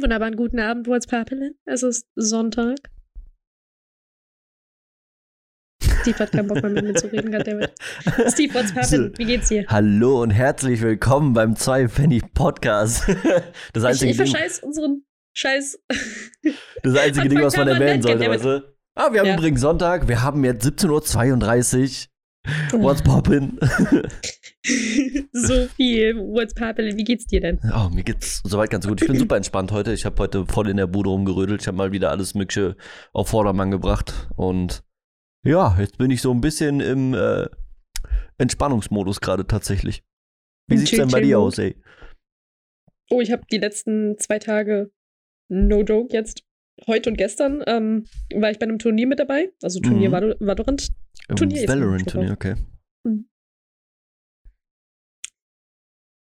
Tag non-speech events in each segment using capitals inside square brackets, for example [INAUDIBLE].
Einen wunderbaren guten Abend, What's Papelin. Es ist Sonntag. Steve hat keinen Bock mehr mit mir zu reden, goddammit. [LAUGHS] Steve, what's poppin'? Wie geht's dir? Hallo und herzlich willkommen beim zwei Penny Podcast. [LAUGHS] Das einzige ich, ich verscheiß unseren Scheiß. [LAUGHS] Das einzige Ding, was man erwähnen sollte, weißt du? Ah, wir haben ja. übrigens Sonntag, wir haben jetzt 17.32 Uhr. What's poppin'? [LAUGHS] so viel. What's poppin'? Wie geht's dir denn? Oh, mir geht's soweit ganz gut. Ich bin super entspannt heute. Ich habe heute voll in der Bude rumgerödelt. Ich habe mal wieder alles Mögliche auf Vordermann gebracht. Und ja, jetzt bin ich so ein bisschen im äh, Entspannungsmodus gerade tatsächlich. Wie sieht's denn bei dir aus, ey? Oh, ich habe die letzten zwei Tage, no joke, jetzt heute und gestern ähm, war ich bei einem Turnier mit dabei. Also Turnier mhm. Valorant. Turnier Valorant-Turnier, okay. Mhm.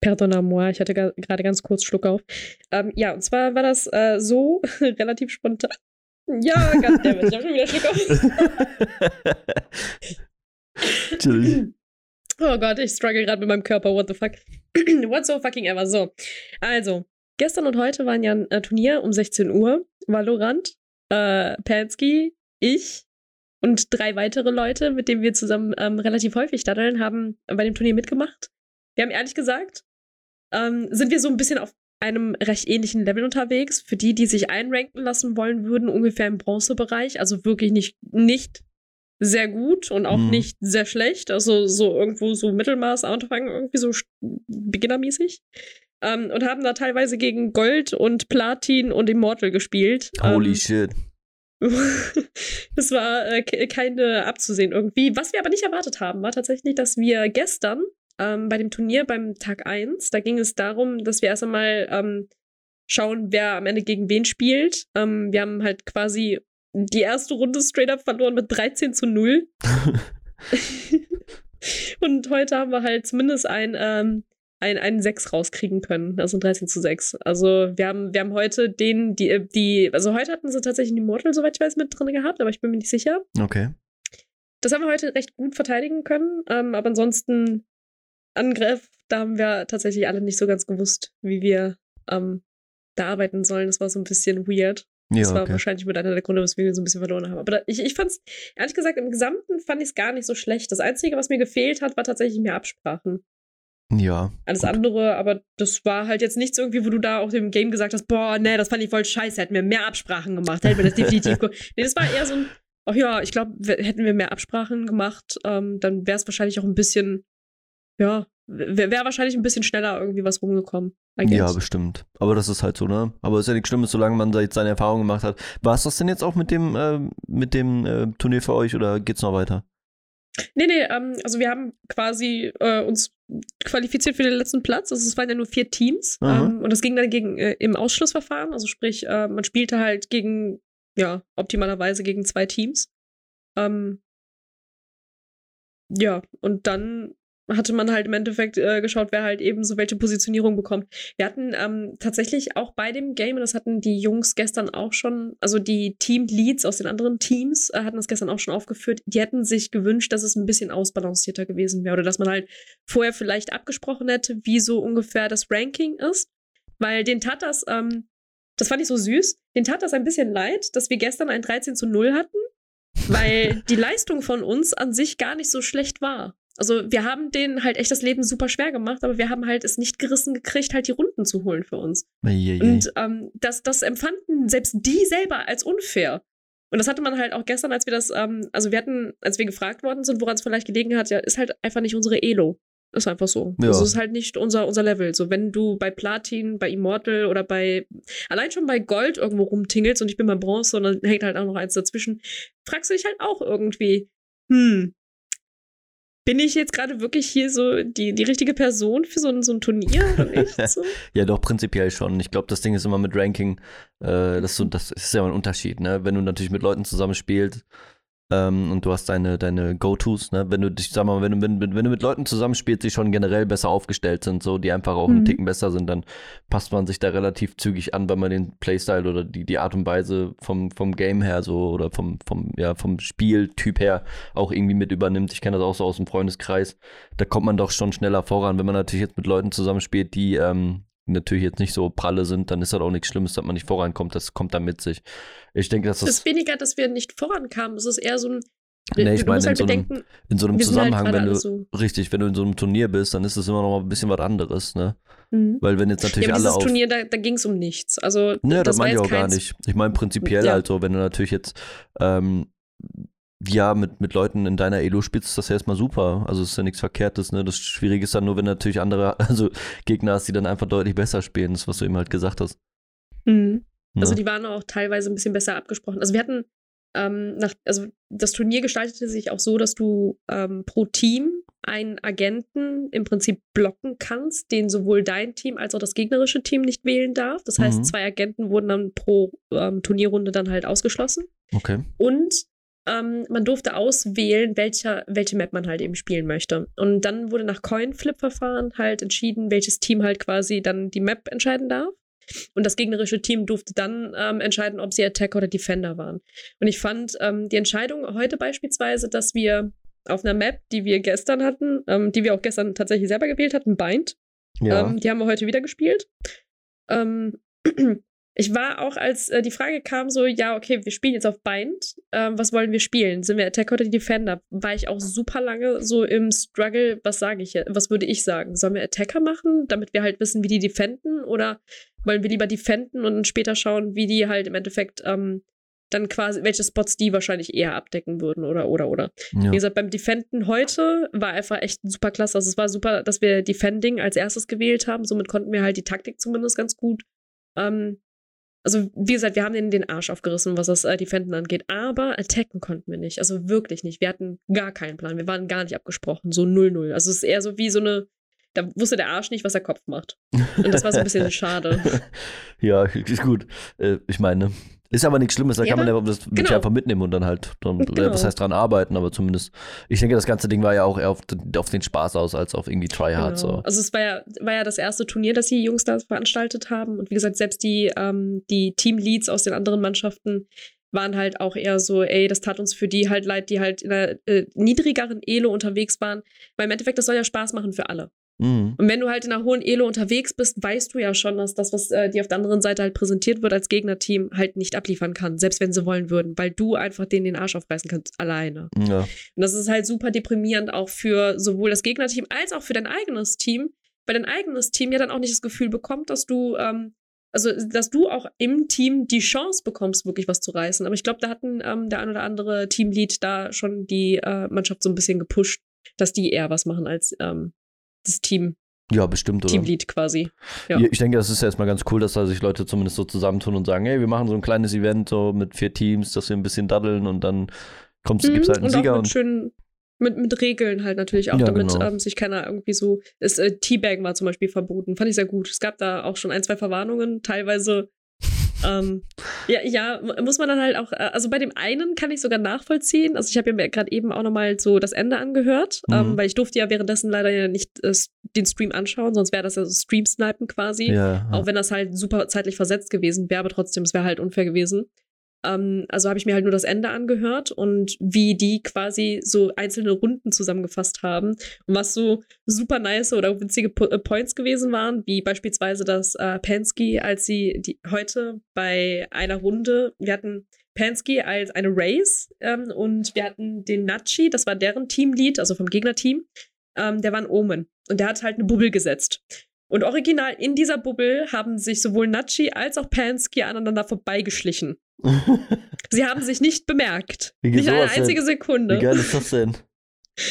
Pardonnez-moi, ich hatte gerade ganz kurz Schluck auf. Ähm, ja, und zwar war das äh, so [LAUGHS] relativ spontan. Ja, goddammit, ich hab schon wieder Schluck auf. Tschüss. [LAUGHS] Oh Gott, ich struggle gerade mit meinem Körper, what the fuck. [CLEARS THROAT] What so fucking ever. So, also, gestern und heute waren ja ein äh, Turnier um 16 Uhr. Valorant, äh, Pansky, ich und drei weitere Leute, mit denen wir zusammen ähm, relativ häufig daddeln, haben bei dem Turnier mitgemacht. Wir haben ehrlich gesagt, ähm, sind wir so ein bisschen auf einem recht ähnlichen Level unterwegs. Für die, die sich einranken lassen wollen würden, ungefähr im Bronzebereich. Also wirklich nicht, nicht sehr gut und auch mhm. nicht sehr schlecht. Also so irgendwo so Mittelmaß anfangen, irgendwie so beginnermäßig. Ähm, und haben da teilweise gegen Gold und Platin und Immortal gespielt. Holy ähm, shit. [LAUGHS] das war äh, keine abzusehen irgendwie. Was wir aber nicht erwartet haben, war tatsächlich, dass wir gestern ähm, bei dem Turnier beim Tag 1. Da ging es darum, dass wir erst einmal ähm, schauen, wer am Ende gegen wen spielt. Ähm, wir haben halt quasi die erste Runde straight up verloren mit 13 zu 0. [LAUGHS] [LAUGHS] Und heute haben wir halt zumindest ein, ähm, ein, einen 6 rauskriegen können. Also 13 zu 6. Also wir haben, wir haben heute den, die, die, also heute hatten sie tatsächlich die Mortal, soweit ich weiß, mit drin gehabt, aber ich bin mir nicht sicher. Okay. Das haben wir heute recht gut verteidigen können. Ähm, aber ansonsten Angriff, da haben wir tatsächlich alle nicht so ganz gewusst, wie wir ähm, da arbeiten sollen. Das war so ein bisschen weird. Ja, das war okay. wahrscheinlich mit einer der Gründe, weswegen wir so ein bisschen verloren haben. Aber da, ich, ich fand es, ehrlich gesagt, im Gesamten fand ich es gar nicht so schlecht. Das Einzige, was mir gefehlt hat, war tatsächlich mehr Absprachen. Ja. Alles gut. andere, aber das war halt jetzt nichts irgendwie, wo du da auch dem Game gesagt hast, boah, nee, das fand ich voll scheiße, hätten wir mehr Absprachen gemacht, hätten wir das definitiv. [LAUGHS] nee, das war eher so ein, ach ja, ich glaube, hätten wir mehr Absprachen gemacht, ähm, dann wäre es wahrscheinlich auch ein bisschen, ja, wäre wär wahrscheinlich ein bisschen schneller irgendwie was rumgekommen. Ja, bestimmt. Aber das ist halt so, ne? Aber ist ja nichts Schlimmes, solange man da jetzt seine Erfahrungen gemacht hat. War es das denn jetzt auch mit dem, äh, mit dem äh, Turnier für euch oder geht's noch weiter? Nee, nee, ähm, also wir haben quasi äh, uns qualifiziert für den letzten Platz. Also es waren ja nur vier Teams. Ähm, und das ging dann gegen äh, im Ausschlussverfahren. Also sprich, äh, man spielte halt gegen, ja, optimalerweise gegen zwei Teams. Ähm, ja, und dann hatte man halt im Endeffekt äh, geschaut, wer halt eben so welche Positionierung bekommt. Wir hatten ähm, tatsächlich auch bei dem Game, und das hatten die Jungs gestern auch schon, also die Team-Leads aus den anderen Teams äh, hatten das gestern auch schon aufgeführt, die hätten sich gewünscht, dass es ein bisschen ausbalancierter gewesen wäre oder dass man halt vorher vielleicht abgesprochen hätte, wie so ungefähr das Ranking ist. Weil den tat das, ähm, das fand ich so süß, den tat das ein bisschen leid, dass wir gestern ein 13 zu 0 hatten, weil die [LAUGHS] Leistung von uns an sich gar nicht so schlecht war. Also wir haben denen halt echt das Leben super schwer gemacht, aber wir haben halt es nicht gerissen gekriegt, halt die Runden zu holen für uns. Eieiei. Und ähm, das, das empfanden selbst die selber als unfair. Und das hatte man halt auch gestern, als wir das, ähm, also wir hatten, als wir gefragt worden sind, woran es vielleicht gelegen hat, ja, ist halt einfach nicht unsere Elo. Ist einfach so. Ja. Also ist halt nicht unser, unser Level. So, wenn du bei Platin, bei Immortal oder bei, allein schon bei Gold irgendwo rumtingelst und ich bin bei Bronze und dann hängt halt auch noch eins dazwischen, fragst du dich halt auch irgendwie, hm, bin ich jetzt gerade wirklich hier so die, die richtige Person für so ein, so ein Turnier? [LAUGHS] So? ja, doch, prinzipiell schon. Ich glaube, das Ding ist immer mit Ranking, äh, das, so, das ist ja ein Unterschied, ne? Wenn du natürlich mit Leuten zusammenspielst, ähm, und du hast deine, deine Go-Tos, ne? Wenn du dich, sag mal, wenn du, wenn, wenn du mit Leuten zusammenspielst, die schon generell besser aufgestellt sind, so, die einfach auch mhm. einen Ticken besser sind, dann passt man sich da relativ zügig an, weil man den Playstyle oder die, die Art und Weise vom, vom Game her so oder vom, vom, ja, vom Spieltyp her auch irgendwie mit übernimmt. Ich kenne das auch so aus dem Freundeskreis. Da kommt man doch schon schneller voran, wenn man natürlich jetzt mit Leuten zusammenspielt, die, ähm, natürlich jetzt nicht so pralle sind, dann ist das auch nichts Schlimmes, dass man nicht vorankommt. Das kommt dann mit sich. Ich denke, dass das. Es ist weniger, dass wir nicht vorankamen. Es ist eher so ein. Nee, ich meine, musst in halt so, einem, in so einem halt Zusammenhang, gerade wenn du, so. richtig, wenn du in so einem Turnier bist, dann ist es immer noch mal ein bisschen was anderes, ne? Mhm. Weil wenn jetzt natürlich Ja, aber alle dieses auf. Turnier, da, da ging es um nichts. Also, Ne, das, das meine ich auch gar nicht. Ich meine prinzipiell Ja. halt so, wenn du natürlich jetzt ähm, ja mit, mit Leuten in deiner Elo spielst, ist das ja erstmal super. Also es ist ja nichts Verkehrtes, ne? Das Schwierige ist dann nur, wenn du natürlich andere, [LAUGHS] also Gegner hast, die dann einfach deutlich besser spielen, das, was du eben halt gesagt hast. Mhm. Ne? Also die waren auch teilweise ein bisschen besser abgesprochen. Also wir hatten, ähm, nach, also das Turnier gestaltete sich auch so, dass du ähm, pro Team einen Agenten im Prinzip blocken kannst, den sowohl dein Team als auch das gegnerische Team nicht wählen darf. Das heißt, Mhm. zwei Agenten wurden dann pro ähm, Turnierrunde dann halt ausgeschlossen. okay. Und ähm, man durfte auswählen, welcher, welche Map man halt eben spielen möchte. Und dann wurde nach Coin-Flip-Verfahren halt entschieden, welches Team halt quasi dann die Map entscheiden darf. Und das gegnerische Team durfte dann ähm, entscheiden, ob sie Attacker oder Defender waren. Und ich fand ähm, die Entscheidung heute beispielsweise, dass wir auf einer Map, die wir gestern hatten, ähm, die wir auch gestern tatsächlich selber gewählt hatten, Bind, Ja. ähm, die haben wir heute wieder gespielt. Ähm, [CLEARS THROAT] ich war auch, als äh, die Frage kam, so, ja, okay, wir spielen jetzt auf Bind. Ähm, was wollen wir spielen? Sind wir Attacker oder Defender? War ich auch super lange so im Struggle, was sage ich jetzt? Was würde ich sagen? Sollen wir Attacker machen, damit wir halt wissen, wie die defenden? Oder wollen wir lieber defenden und dann später schauen, wie die halt im Endeffekt ähm, dann quasi, welche Spots die wahrscheinlich eher abdecken würden oder, oder, oder. ja. Wie gesagt, beim Defenden heute war einfach echt super klasse. Also es war super, dass wir Defending als erstes gewählt haben. Somit konnten wir halt die Taktik zumindest ganz gut. Ähm, also wie gesagt, wir haben den, den Arsch aufgerissen, was das äh, Defenden angeht. Aber attacken konnten wir nicht. Also wirklich nicht. Wir hatten gar keinen Plan. Wir waren gar nicht abgesprochen. So 0-0. Also es ist eher so wie so eine, da wusste der Arsch nicht, was der Kopf macht. Und das war so ein bisschen [LAUGHS] schade. ja, ist gut. Äh, ich meine, ist aber nichts Schlimmes, da Ja, kann man das genau. einfach mitnehmen und dann halt, dann, Genau. was heißt dran arbeiten, aber zumindest, ich denke, das ganze Ding war ja auch eher auf, den- auf den Spaß aus, als auf irgendwie Tryhard. Genau. So. Also es war ja, war ja das erste Turnier, das die Jungs da veranstaltet haben. Und wie gesagt, selbst die, ähm, die Teamleads aus den anderen Mannschaften waren halt auch eher so, ey, das tat uns für die halt leid, die halt in einer äh, niedrigeren Elo unterwegs waren. Weil im Endeffekt, das soll ja Spaß machen für alle. Mhm. Und wenn du halt in einer hohen Elo unterwegs bist, weißt du ja schon, dass das, was äh, dir auf der anderen Seite halt präsentiert wird als Gegnerteam, halt nicht abliefern kann, selbst wenn sie wollen würden, weil du einfach denen den Arsch aufreißen kannst, alleine. Ja. Und das ist halt super deprimierend auch für sowohl das Gegnerteam als auch für dein eigenes Team, weil dein eigenes Team ja dann auch nicht das Gefühl bekommt, dass du, ähm, also dass du auch im Team die Chance bekommst, wirklich was zu reißen. Aber ich glaube, da hatten ähm, der ein oder andere Teamlead da schon die äh, Mannschaft so ein bisschen gepusht, dass die eher was machen als ähm, das Team, ja, bestimmt, oder? Teamlead quasi. Ja. Ich denke, das ist ja erstmal ganz cool, dass da sich Leute zumindest so zusammentun und sagen, hey, wir machen so ein kleines Event so mit vier Teams, dass wir ein bisschen daddeln und dann kommst, Mhm, gibt's halt einen und Sieger auch und mit schönen, mit, mit Regeln halt natürlich auch, Ja, damit genau. ähm, sich keiner irgendwie so. Das äh, Teabaggen war zum Beispiel verboten. Fand ich sehr gut. Es gab da auch schon ein, zwei Verwarnungen, teilweise. Ähm, ja, ja, mu- muss man dann halt auch, äh, also bei dem einen kann ich sogar nachvollziehen. Also ich habe mir gerade eben auch nochmal so das Ende angehört, Mhm. ähm, weil ich durfte ja währenddessen leider ja nicht äh, den Stream anschauen, sonst wäre das ja so Stream-Snipen quasi. ja, Auch wenn das halt super zeitlich versetzt gewesen wäre, aber trotzdem, es wäre halt unfair gewesen. Ähm, also habe ich mir halt nur das Ende angehört und wie die quasi so einzelne Runden zusammengefasst haben und was so super nice oder witzige po äh, Points gewesen waren, wie beispielsweise das äh, Pansky, als sie die heute bei einer Runde, wir hatten Pansky als eine Race ähm, und wir hatten den Nachi, das war deren Teamlead, also vom Gegnerteam, ähm, der war ein Omen und der hat halt eine Bubble gesetzt. Und original in dieser Bubble haben sich sowohl Nachi als auch Pansky aneinander vorbeigeschlichen. Sie haben sich nicht bemerkt. Wie nicht eine sowas denn? einzige Sekunde. Wie geil ist das denn? [LAUGHS]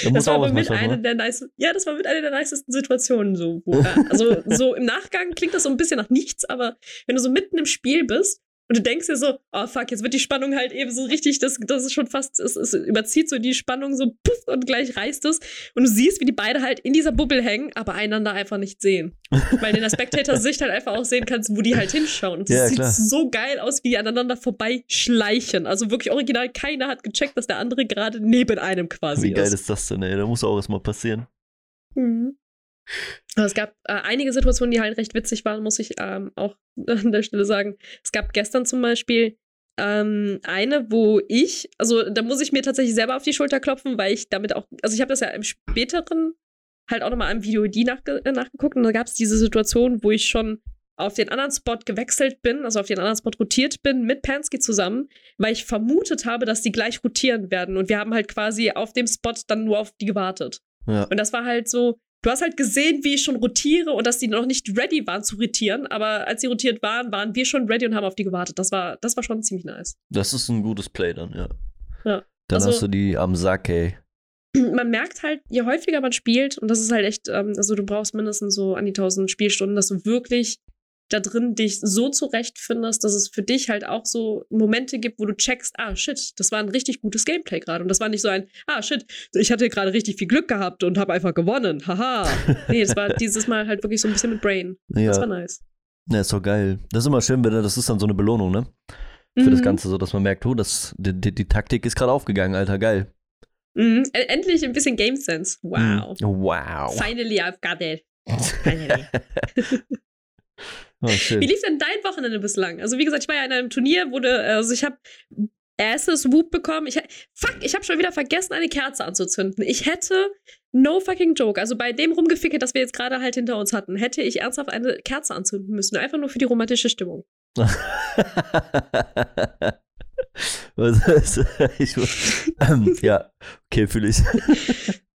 Da Das war mit einer ne? der nice, ja, das war mit einer der nicesten Situationen so. Wo, also so im Nachgang klingt das so ein bisschen nach nichts, aber wenn du so mitten im Spiel bist und du denkst dir so, oh fuck, jetzt wird die Spannung halt eben so richtig, das, das ist schon fast, es, es überzieht so die Spannung so puff und gleich reißt es und du siehst, wie die beide halt in dieser Bubble hängen, aber einander einfach nicht sehen. Weil in der Spectator-Sicht halt einfach auch sehen kannst, wo die halt hinschauen. Und das Ja, sieht klar. so geil aus, wie die aneinander vorbeischleichen. Also wirklich original, keiner hat gecheckt, dass der andere gerade neben einem quasi Wie geil ist. ist das denn, ey? Da muss auch erstmal passieren. Mhm. Aber es gab äh, einige Situationen, die halt recht witzig waren, muss ich ähm, auch [LAUGHS] an der Stelle sagen. Es gab gestern zum Beispiel ähm, eine, wo ich, also da muss ich mir tatsächlich selber auf die Schulter klopfen, weil ich damit auch, also ich habe das ja im späteren halt auch nochmal am Video die nachge äh, nachgeguckt und da gab es diese Situation, wo ich schon auf den anderen Spot gewechselt bin, also auf den anderen Spot rotiert bin mit Pansky zusammen, weil ich vermutet habe, dass die gleich rotieren werden. Und wir haben halt quasi auf dem Spot dann nur auf die gewartet. Ja. Und das war halt so, du hast halt gesehen, wie ich schon rotiere und dass die noch nicht ready waren zu rotieren, aber als sie rotiert waren, waren wir schon ready und haben auf die gewartet. Das war, das war schon ziemlich nice. Das ist ein gutes Play dann, ja. Ja. Dann Also- hast du die am Sack, ey. [CLEARS THROAT] man merkt halt, je häufiger man spielt, und das ist halt echt, ähm, also du brauchst mindestens so an die 1000 Spielstunden, dass du wirklich da drin dich so zurechtfindest, dass es für dich halt auch so Momente gibt, wo du checkst, ah shit, das war ein richtig gutes Gameplay gerade. Und das war nicht so ein, ah shit, ich hatte gerade richtig viel Glück gehabt und habe einfach gewonnen. Haha. [LAUGHS] Nee, es war dieses Mal halt wirklich so ein bisschen mit Brain. Das war Ja. nice. ja, ist doch geil. Das ist immer schön, wenn das ist dann so eine Belohnung, ne? Für das Mhm. Ganze, so dass man merkt, oh, das, die, die, die Taktik ist gerade aufgegangen, Alter, geil. Mhm. E- Endlich ein bisschen Game Sense. Wow. Mhm. Wow. Finally, I've got it. [LAUGHS] Finally. [LAUGHS] Oh. Wie lief denn dein Wochenende bislang? Also wie gesagt, ich war ja in einem Turnier, wurde, also ich habe Asses Whoop bekommen. Ich, fuck, ich habe schon wieder vergessen, eine Kerze anzuzünden. Ich hätte, no fucking joke, also bei dem Rumgeficke, das wir jetzt gerade halt hinter uns hatten, hätte ich ernsthaft eine Kerze anzünden müssen. Einfach nur für die romantische Stimmung. [LAUGHS] [LAUGHS] Ich, ähm, ja, okay, fühle ich.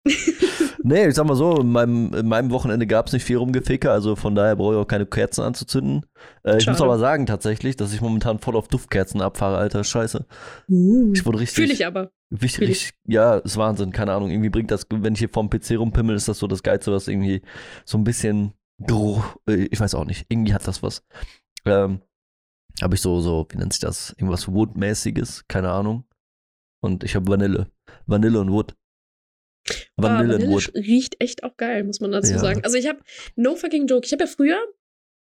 [LAUGHS] nee, ich sag mal so, in meinem, in meinem Wochenende gab es nicht viel Rumgeficke, also von daher brauche ich auch keine Kerzen anzuzünden. Äh, ich muss aber sagen tatsächlich, dass ich momentan voll auf Duftkerzen abfahre, Alter, scheiße. Ich wurde richtig, Fühle ich aber. richtig, fühl ich. ja, ist Wahnsinn, keine Ahnung, irgendwie bringt das, wenn ich hier vorm PC rumpimmel, ist das so das Geilste, was irgendwie so ein bisschen Geruch, äh, ich weiß auch nicht, irgendwie hat das was. Ähm, habe ich so, so, wie nennt sich das? Irgendwas Wood-mäßiges, keine Ahnung. Und ich habe Vanille. Vanille und Wood. Vanille Ah, und Vanille riecht echt auch geil, muss man dazu Ja. sagen. Also ich habe, no fucking joke, ich habe ja früher,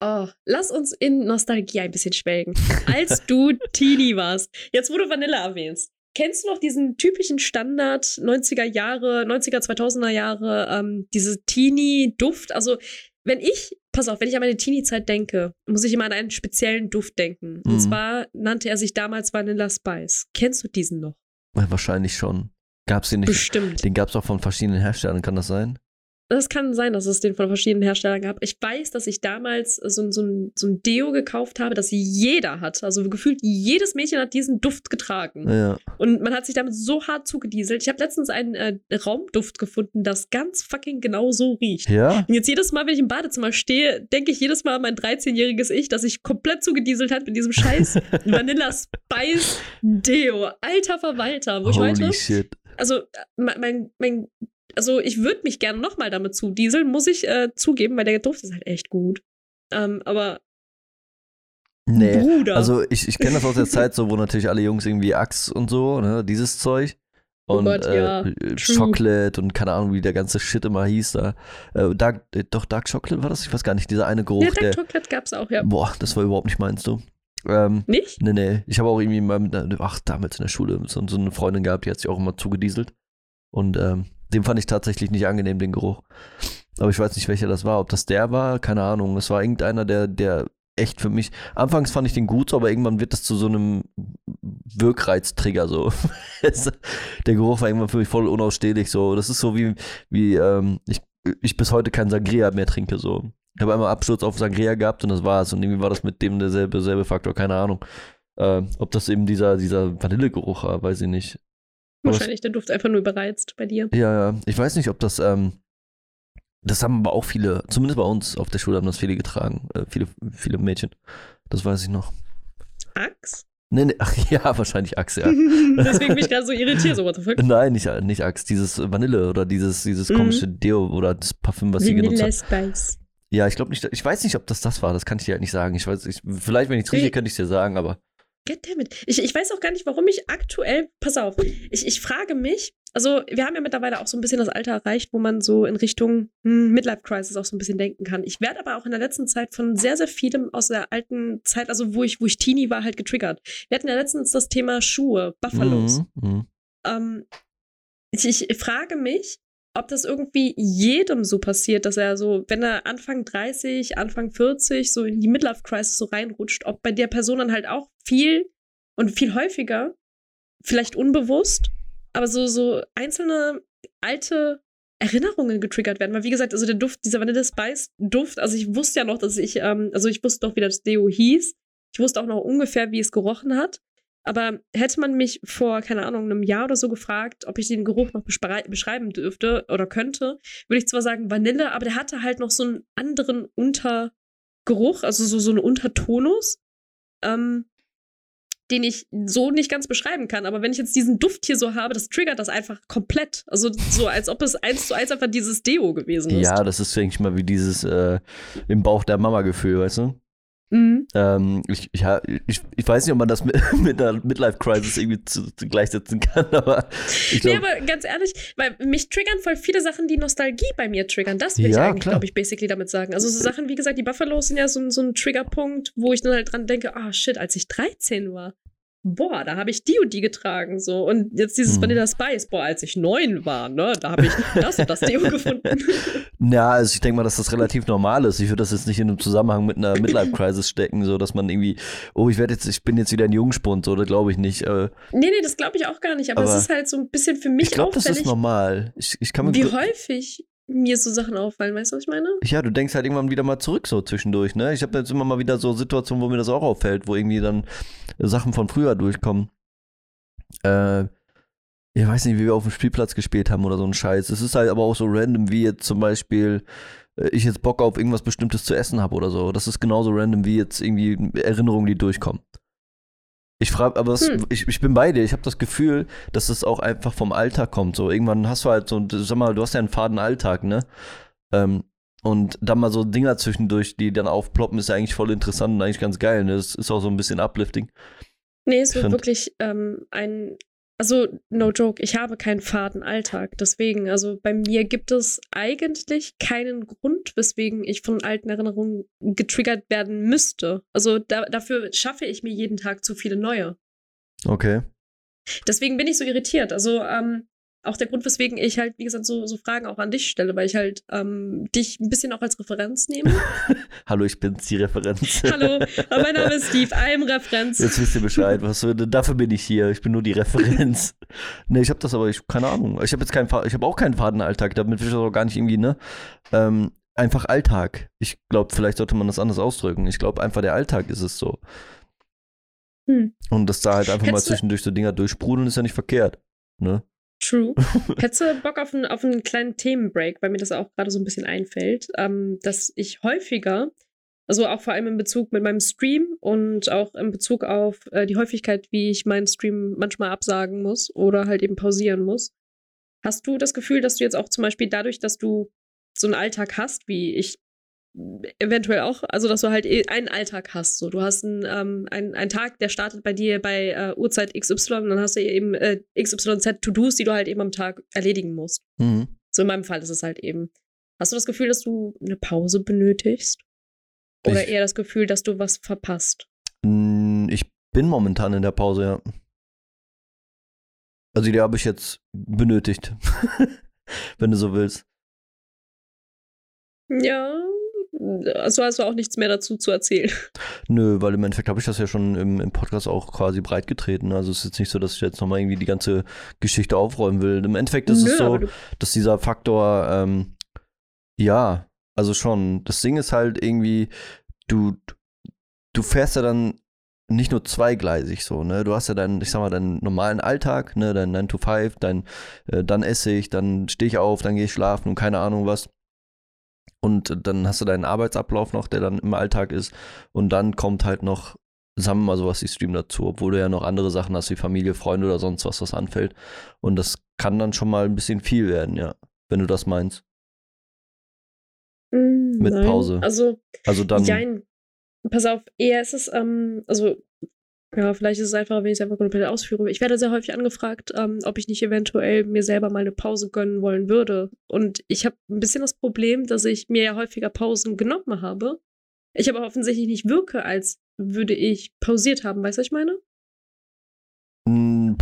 oh, lass uns in Nostalgie ein bisschen schwelgen. Als [LAUGHS] du Teenie warst, jetzt wo du Vanille erwähnst, kennst du noch diesen typischen Standard 90er Jahre, 90er, 2000er Jahre, ähm, diese Teenie-Duft? Also wenn ich, pass auf, wenn ich an meine Teenie-Zeit denke, muss ich immer an einen speziellen Duft denken. Und Mhm. zwar nannte er sich damals Vanilla Spice. Kennst du diesen noch? Ja, wahrscheinlich schon. Gab's den nicht? Bestimmt. Den gab's auch von verschiedenen Herstellern, kann das sein? Das kann sein, dass es den von verschiedenen Herstellern gab. Ich weiß, dass ich damals so, ein- so, ein, so ein Deo gekauft habe, das jeder hat. Also gefühlt jedes Mädchen hat diesen Duft getragen. Ja. Und man hat sich damit so hart zugedieselt. Ich habe letztens einen äh, Raumduft gefunden, das ganz fucking genau so riecht. Ja? Und jetzt jedes Mal, wenn ich im Badezimmer stehe, denke ich jedes Mal an mein 13-jähriges Ich, das sich komplett zugedieselt hat mit diesem [LAUGHS] scheiß Vanilla Spice Deo. Alter Verwalter. Wo ich Holy heute shit. Also äh, mein, mein, also ich würde mich gerne nochmal damit zudieseln, muss ich äh, zugeben, weil der Duft ist halt echt gut. Ähm, aber Nee. Bruder. Also ich, ich kenne das aus der Zeit, so wo natürlich alle Jungs irgendwie Axe und so, ne, dieses Zeug. Oh Und Gott, äh, ja. äh. Chocolate und keine Ahnung, wie der ganze Shit immer hieß da. Äh, Dark, äh, doch, Dark Chocolate war das? Ich weiß gar nicht, dieser eine Geruch, ja, der. Dark Chocolate gab's auch, ja. Boah, das war überhaupt nicht meinst du. Ähm, Nicht? nee, nee. Ich habe auch irgendwie in meinem, ach, damals in der Schule so, so eine Freundin gehabt, die hat sich auch immer zugedieselt. Und ähm, den fand ich tatsächlich nicht angenehm, den Geruch. Aber ich weiß nicht, welcher das war. Ob das der war, keine Ahnung. Es war irgendeiner, der, der echt für mich. Anfangs fand ich den gut, so, aber irgendwann wird das zu so einem Wirkreiztrigger so. [LAUGHS] Der Geruch war irgendwann für mich voll unausstehlich so. Das ist so wie, wie ähm, ich, ich bis heute kein Sangria mehr trinke so. Ich habe einmal Absturz auf Sangria gehabt und das war's. Und irgendwie war das mit dem derselbe selbe Faktor, keine Ahnung. Äh, ob das eben dieser, dieser Vanillegeruch war, weiß ich nicht. Wahrscheinlich der Duft einfach nur überreizt bei dir. Ja, ja. Ich weiß nicht, ob das, ähm, das haben aber auch viele, zumindest bei uns auf der Schule haben das viele getragen. Äh, viele, viele Mädchen. Das weiß ich noch. Axt? Nee, nee, ach ja, [LAUGHS] wahrscheinlich Axe, ja. [LAUGHS] [LAUGHS] Deswegen bin ich gerade so irritiert, so what the fuck. Nein, nicht, nicht Axe, dieses Vanille oder dieses, dieses Mhm. komische Deo oder das Parfüm, was sie genutzt hat. Spice. Ja, ich glaube nicht, ich weiß nicht, ob das das war, das kann ich dir halt nicht sagen. Ich weiß, ich, vielleicht, wenn ich rieche, Nee. könnte ich es dir sagen, aber Goddammit. Ich, ich weiß auch gar nicht, warum ich aktuell, pass auf, ich, ich frage mich, also wir haben ja mittlerweile auch so ein bisschen das Alter erreicht, wo man so in Richtung hm, Midlife Crisis auch so ein bisschen denken kann. Ich werde aber auch in der letzten Zeit von sehr, sehr vielem aus der alten Zeit, also wo ich, wo ich Teenie war, halt getriggert. Wir hatten ja letztens das Thema Schuhe, Buffalos. Mhm, mhm. Ähm, ich, ich frage mich, ob das irgendwie jedem so passiert, dass er so, wenn er Anfang 30, Anfang 40 so in die Midlife Crisis so reinrutscht, ob bei der Person dann halt auch viel und viel häufiger, vielleicht unbewusst, aber so, so einzelne alte Erinnerungen getriggert werden. Weil, wie gesagt, also der Duft, dieser Vanille Spice Duft, also ich wusste ja noch, dass ich, ähm, also ich wusste doch, wie das Deo hieß. Ich wusste auch noch ungefähr, wie es gerochen hat. Aber hätte man mich vor, keine Ahnung, einem Jahr oder so gefragt, ob ich den Geruch noch beschreiben dürfte oder könnte, würde ich zwar sagen Vanille, aber der hatte halt noch so einen anderen Untergeruch, also so, so einen Untertonus, ähm, den ich so nicht ganz beschreiben kann. Aber wenn ich jetzt diesen Duft hier so habe, das triggert das einfach komplett. Also so, als ob es eins zu eins einfach dieses Deo gewesen ist. Ja, das ist, denke ich mal, wie dieses äh, im Bauch der Mama-Gefühl, weißt du? Mhm. Ähm, ich, ich, ich, ich, weiß nicht, ob man das [LAUGHS] mit, mit einer Midlife-Crisis irgendwie zu, zu gleichsetzen kann, [LAUGHS] aber ich glaube. Nee, aber ganz ehrlich, weil mich triggern voll viele Sachen, die Nostalgie bei mir triggern. Das will ja, ich eigentlich, glaube ich, basically damit sagen. Also so Sachen, wie gesagt, die Buffaloes sind ja so, so ein Triggerpunkt, wo ich dann halt dran denke, ah oh, shit, als ich 13 war boah, da habe ich die und die getragen, so. Und jetzt dieses hm. Vanilla Spice, boah, als ich neun war, ne, da habe ich das und das Deo [LAUGHS] gefunden. Ja, also ich denke mal, dass das relativ normal ist. Ich würde das jetzt nicht in einem Zusammenhang mit einer Midlife-Crisis stecken, so, dass man irgendwie, oh, ich werde jetzt, ich bin jetzt wieder ein Jungspund, so, das glaube ich nicht. Äh, nee, nee, das glaube ich auch gar nicht, aber, aber, es ist halt so ein bisschen für mich Ich glaube, das ist normal. Ich, ich kann mir wie häufig mir so Sachen auffallen, weißt du, was ich meine? Ja, du denkst halt irgendwann wieder mal zurück so zwischendurch, ne? Ich habe jetzt immer mal wieder so Situationen, wo mir das auch auffällt, wo irgendwie dann Sachen von früher durchkommen. Äh, ich weiß nicht, wie wir auf dem Spielplatz gespielt haben oder so ein Scheiß. Es ist halt aber auch so random, wie jetzt zum Beispiel äh, ich jetzt Bock auf irgendwas Bestimmtes zu essen habe oder so. Das ist genauso random wie jetzt irgendwie Erinnerungen, die durchkommen. Ich frage, aber das, hm. ich, ich bin bei dir. Ich habe das Gefühl, dass es auch einfach vom Alltag kommt. So irgendwann hast du halt so, sag mal, du hast ja einen faden Alltag, ne? Ähm, und dann mal so Dinger zwischendurch, die dann aufploppen, ist ja eigentlich voll interessant und eigentlich ganz geil. Ne? Das ist auch so ein bisschen uplifting. Nee, es wird wirklich ähm, ein also, no joke, ich habe keinen faden Alltag. Deswegen, also bei mir gibt es eigentlich keinen Grund, weswegen ich von alten Erinnerungen getriggert werden müsste. Also da, dafür schaffe ich mir jeden Tag zu viele neue. Okay. Deswegen bin ich so irritiert. Also, ähm, auch der Grund, weswegen ich halt, wie gesagt, so, so Fragen auch an dich stelle, weil ich halt ähm, dich ein bisschen auch als Referenz nehme. [LAUGHS] Hallo, ich bin's, die Referenz. Hallo, mein Name ist Steve, I'm Referenz. Jetzt wisst ihr Bescheid, was, dafür bin ich hier, ich bin nur die Referenz. [LAUGHS] nee, ich habe das aber, ich keine Ahnung, ich habe jetzt keinen, ich habe auch keinen Fadenalltag, damit will ich das auch gar nicht irgendwie, ne, ähm, einfach Alltag. Ich glaube, vielleicht sollte man das anders ausdrücken. Ich glaube, einfach der Alltag ist es so. Hm. Und dass da halt einfach Hättest mal zwischendurch so Dinger durchsprudeln, ist ja nicht verkehrt, ne? True. [LAUGHS] Hättest du Bock auf einen, auf einen kleinen Themenbreak, weil mir das auch gerade so ein bisschen einfällt, ähm, dass ich häufiger, also auch vor allem in Bezug mit meinem Stream und auch in Bezug auf äh, die Häufigkeit, wie ich meinen Stream manchmal absagen muss oder halt eben pausieren muss. Hast du das Gefühl, dass du jetzt auch zum Beispiel dadurch, dass du so einen Alltag hast, wie ich eventuell auch, also dass du halt eh einen Alltag hast. So, du hast einen, ähm, einen, einen Tag, der startet bei dir bei äh, Uhrzeit XY und dann hast du eben äh, XYZ To-Dos, die du halt eben am Tag erledigen musst. Mhm. So in meinem Fall ist es halt eben. Hast du das Gefühl, dass du eine Pause benötigst? Oder ich, eher das Gefühl, dass du was verpasst? Ich bin momentan in der Pause, ja. Also die habe ich jetzt benötigt. [LAUGHS] Wenn du so willst. Ja, also hast du auch nichts mehr dazu zu erzählen. Nö, weil im Endeffekt habe ich das ja schon im, im, Podcast auch quasi breit getreten. Also es ist jetzt nicht so, dass ich jetzt nochmal irgendwie die ganze Geschichte aufräumen will. Im Endeffekt ist Nö, es so, dass dieser Faktor, ähm, ja, also schon, das Ding ist halt irgendwie, du, du fährst ja dann nicht nur zweigleisig so, ne? Du hast ja deinen, ich sag mal, deinen normalen Alltag, ne, dein 9 to 5, dein, äh, dann esse ich, dann stehe ich auf, dann gehe ich schlafen und keine Ahnung was. Und dann hast du deinen Arbeitsablauf noch, der dann im Alltag ist. Und dann kommt halt noch, sagen wir mal sowas wie Stream dazu, obwohl du ja noch andere Sachen hast wie Familie, Freunde oder sonst was, was anfällt. Und das kann dann schon mal ein bisschen viel werden, ja, wenn du das meinst. Mm, Mit nein. Pause. Also, also dann. Jein. Pass auf, eher ist es, ähm, also ja, vielleicht ist es einfacher, wenn ich es einfach komplett ausführe. Ich werde sehr häufig angefragt, ähm, ob ich nicht eventuell mir selber mal eine Pause gönnen wollen würde. Und ich habe ein bisschen das Problem, dass ich mir ja häufiger Pausen genommen habe. Ich aber offensichtlich nicht wirke, als würde ich pausiert haben. Weißt du, was ich meine? Hm,